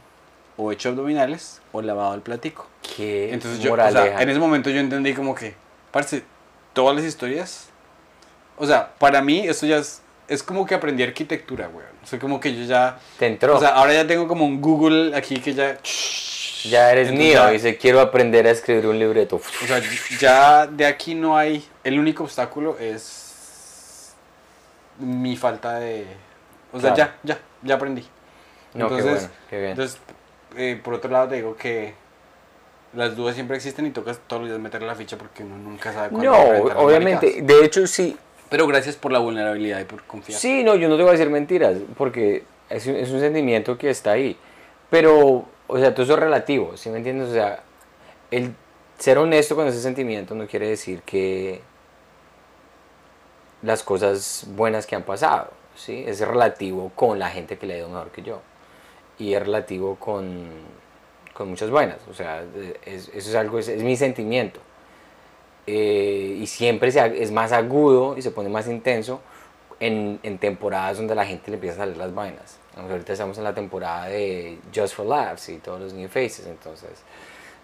o hecho abdominales o lavado el platico. Qué Entonces yo, o sea, en ese momento yo entendí como que, parce, todas las historias, o sea, para mí esto ya es, es como que aprendí arquitectura, weón. O sea, como que yo ya, Te entró. o sea, ahora ya tengo como un Google aquí que ya Ya eres Entonces mío, ya- dice, quiero aprender a escribir un libreto. O sea, ya de aquí no hay. El único obstáculo es mi falta de. O sea, Claro. ya, ya, ya aprendí. No, qué entonces, bueno, qué bien. entonces eh, por otro lado, te digo que las dudas siempre existen y tocas todos los días meterle la ficha porque uno nunca sabe cuándo No, obviamente, de hecho sí. Pero gracias por la vulnerabilidad y por confiar. Sí, no, yo no te voy a decir mentiras, porque es, un- es un sentimiento que está ahí. Pero, o sea, todo eso es relativo, ¿sí me entiendes? O sea, el ser honesto con ese sentimiento no quiere decir que las cosas buenas que han pasado, ¿sí? Es relativo con la gente que le ha ido mejor que yo. Y es relativo con, con muchas buenas, o sea, es- eso es algo, es, es mi sentimiento. Eh, y siempre se es más agudo y se pone más intenso en, en temporadas donde a la gente le empieza a salir las vainas. Aunque ahorita estamos en la temporada de Just for Laughs y todos los New Faces, entonces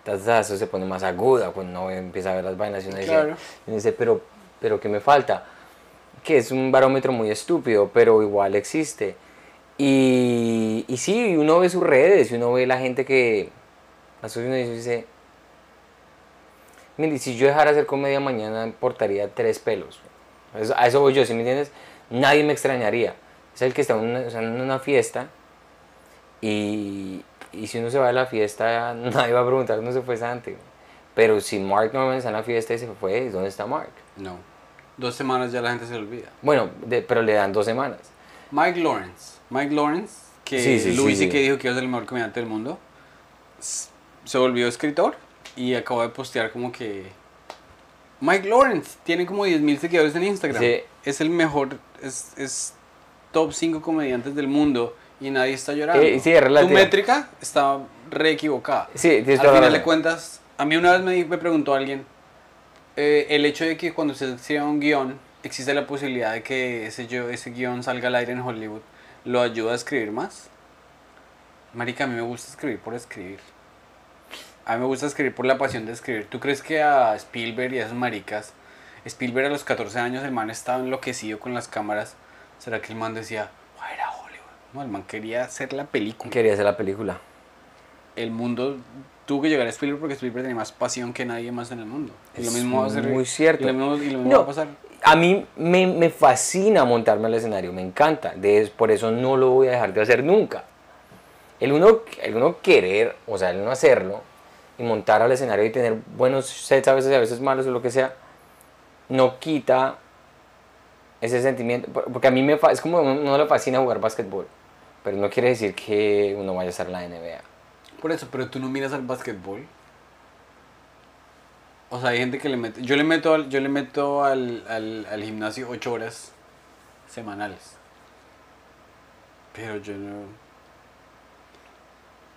eso se pone más aguda cuando uno empieza a ver las vainas y uno dice, Claro. y uno dice pero, pero ¿qué me falta? Que es un barómetro muy estúpido, pero igual existe. Y, y sí, uno ve sus redes y uno ve la gente que... Así uno dice, Mire, si yo dejara hacer comedia mañana, importaría tres pelos. Eso- a eso voy yo, ¿sí me entiendes? Nadie me extrañaría. Es el que está en una, o sea, en una fiesta y, y si uno se va de la fiesta, nadie va a preguntar dónde se fue Santi. Pero si Mark Norman está en la fiesta y se fue, ¿dónde está Mark? No. Dos semanas ya la gente se olvida. Bueno, de- pero le dan dos semanas. Mike Lawrence. Mike Lawrence, que Sí, sí, Louis sí, que dijo que iba a ser el mejor comediante del mundo, se volvió escritor y acabó de postear como que... Mike Lawrence tiene como 10.000 seguidores en Instagram. Sí. Es el mejor, es, es top 5 comediantes del mundo y nadie está llorando. Eh, sí, es Tu métrica está re equivocada. Sí, Al final de cuentas, a mí una vez me, me preguntó alguien, eh, el hecho de que cuando se escriba un guion, existe la posibilidad de que ese, yo, ese guion salga al aire en Hollywood, ¿lo ayuda a escribir más? Marica, a mí me gusta escribir por escribir. A mí me gusta escribir por la pasión de escribir. ¿Tú crees que a Spielberg y a esos maricas, Spielberg a los 14 años, el man estaba enloquecido con las cámaras? ¿Será que el man decía, voy a ir a Hollywood? No, el man quería hacer la película Quería hacer la película. el mundo tuvo que llegar a Spielberg porque Spielberg tenía más pasión que nadie más en el mundo. Y lo Es mismo va a ser. muy cierto. Y lo mismo, y lo mismo No, va a pasar. A mí me, me fascina montarme al escenario, me encanta. De, por eso no lo voy a dejar de hacer nunca. El uno, el uno querer, o sea, el uno hacerlo y montar al escenario y tener buenos sets a veces a veces malos o lo que sea, no quita ese sentimiento. por- Porque a mí me es como uno le fascina jugar básquetbol, pero no quiere decir que uno vaya a estar la NBA. Por eso, pero tú no miras al básquetbol. O sea, hay gente que le mete. Yo le meto al, yo le meto al, al, al gimnasio 8 horas semanales. Pero yo no.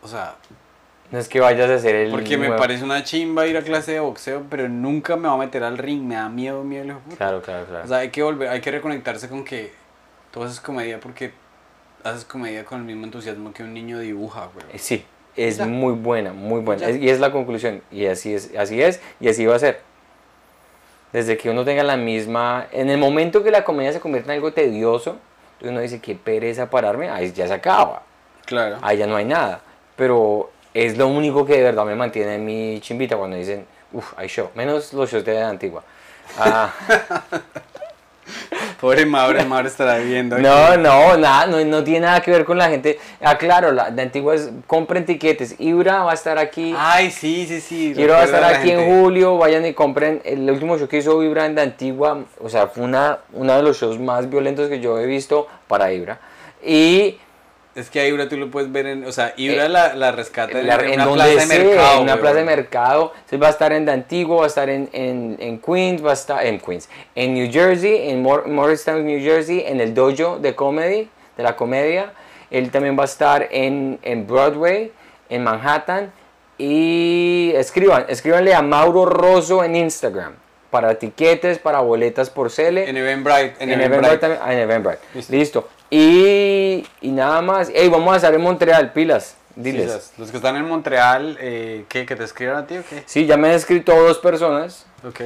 O sea, No es que vayas a hacer el. porque me parece una chimba ir a clase de boxeo, pero nunca me va a meter al ring, me da miedo, miedo. Claro, claro, claro. O sea, hay que volver, hay que reconectarse con que tú haces comedia porque haces comedia con el mismo entusiasmo que un niño dibuja, güey. Eh, Sí, es muy buena, muy buena. Es- y es la conclusión. Y así es, así es, y así va a ser. Desde que uno tenga la misma. En el momento que la comedia se convierte en algo tedioso, uno dice, qué pereza pararme, ahí ya se acaba. Claro. Ahí ya no hay nada. Pero es lo único que de verdad me mantiene en mi chimbita cuando dicen, uff, hay show. Menos los shows de la antigua. Ah, Pobre Mauro, Mauro estará viendo. aquí. No, no, nada, no, no tiene nada que ver con la gente. Ah, claro, la de antiguas, compren tiquetes. Ibra va a estar aquí. Ay, sí, sí, sí. Quiero va a estar la aquí en gente. julio, vayan y compren. El último show que hizo Ibra en de Antigua, o sea, fue una, uno de los shows más violentos que yo he visto para Ibra. Y Es que a Ibra tú lo puedes ver en. O sea, Ibra Eh, la, la rescata en, la- en en una plaza de mercado. en una plaza de mercado. Entonces va a estar en de Antigua, va a estar en, en, en Queens, va a estar en Queens, en New Jersey, en Mor- Morristown, New Jersey, en el dojo de comedy, de la comedia. Él también va a estar en, en Broadway, en Manhattan. Y escriban, escríbanle a Mauro Rosso en Instagram para tiquetes, para boletas por Cele. En Eventbrite. En, En Eventbrite. Eventbrite también. Ah, en Eventbrite. Listo. Listo. Y, y nada más. Ey, vamos a estar en Montreal, pilas. Diles. Quizás. Los que están en Montreal, eh, ¿qué? ¿Que te escriban a ti o qué? Sí, ya me han escrito dos personas Ok.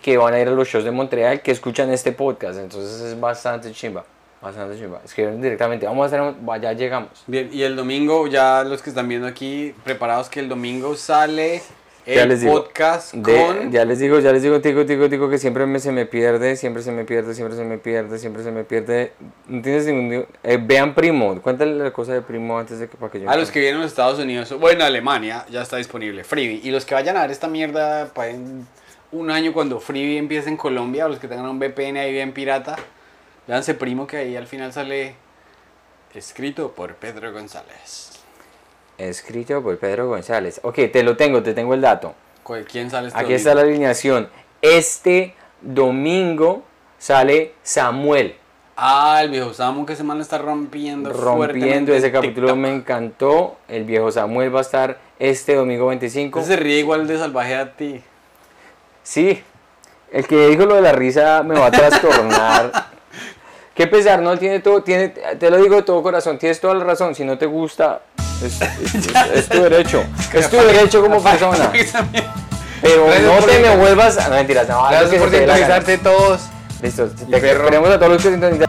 que van a ir a los shows de Montreal que escuchan este podcast. Entonces es bastante chimba. Bastante chimba. Escribieron directamente. Vamos a hacer, ya llegamos. Bien, y el domingo, ya los que están viendo aquí, preparados que el domingo sale Ya el les digo. podcast De- con... ya les digo, ya les digo, tico, tico, tico, que siempre me, se me pierde, siempre se me pierde, siempre se me pierde, siempre se me pierde. No tienes ningún... eh, vean Primo, cuéntale la cosa de Primo antes de que para que yo... A los que vienen a los Estados Unidos, bueno, Alemania, ya está disponible Freebie. Y los que vayan a ver esta mierda para un año cuando Freebie empiece en Colombia, o los que tengan un VPN ahí bien pirata, véanse Primo que ahí al final sale escrito por Pedro González. Escrito por Pedro González. Ok, te lo tengo, te tengo el dato. ¿Cu- ¿Quién sale este Aquí está la alineación. Este domingo sale Samuel. Ah, el viejo Samu que se man está rompiendo. Rompiendo ese capítulo TikTok. me encantó. El viejo Samuel va a estar este domingo 25. Ese se ríe igual de salvaje a ti. Sí, el que dijo lo de la risa me va a trastornar. Qué pesar, ¿no? Tiene todo, tiene, te lo digo de todo corazón, tienes toda la razón. Si no te gusta, es, es- es- es tu derecho. Es tu derecho como persona. Pero Gracias no te me vuelvas. No, mentiras, no, Gracias que por sintonizarte todos. Listo, te queremos a todos los que sintonizan.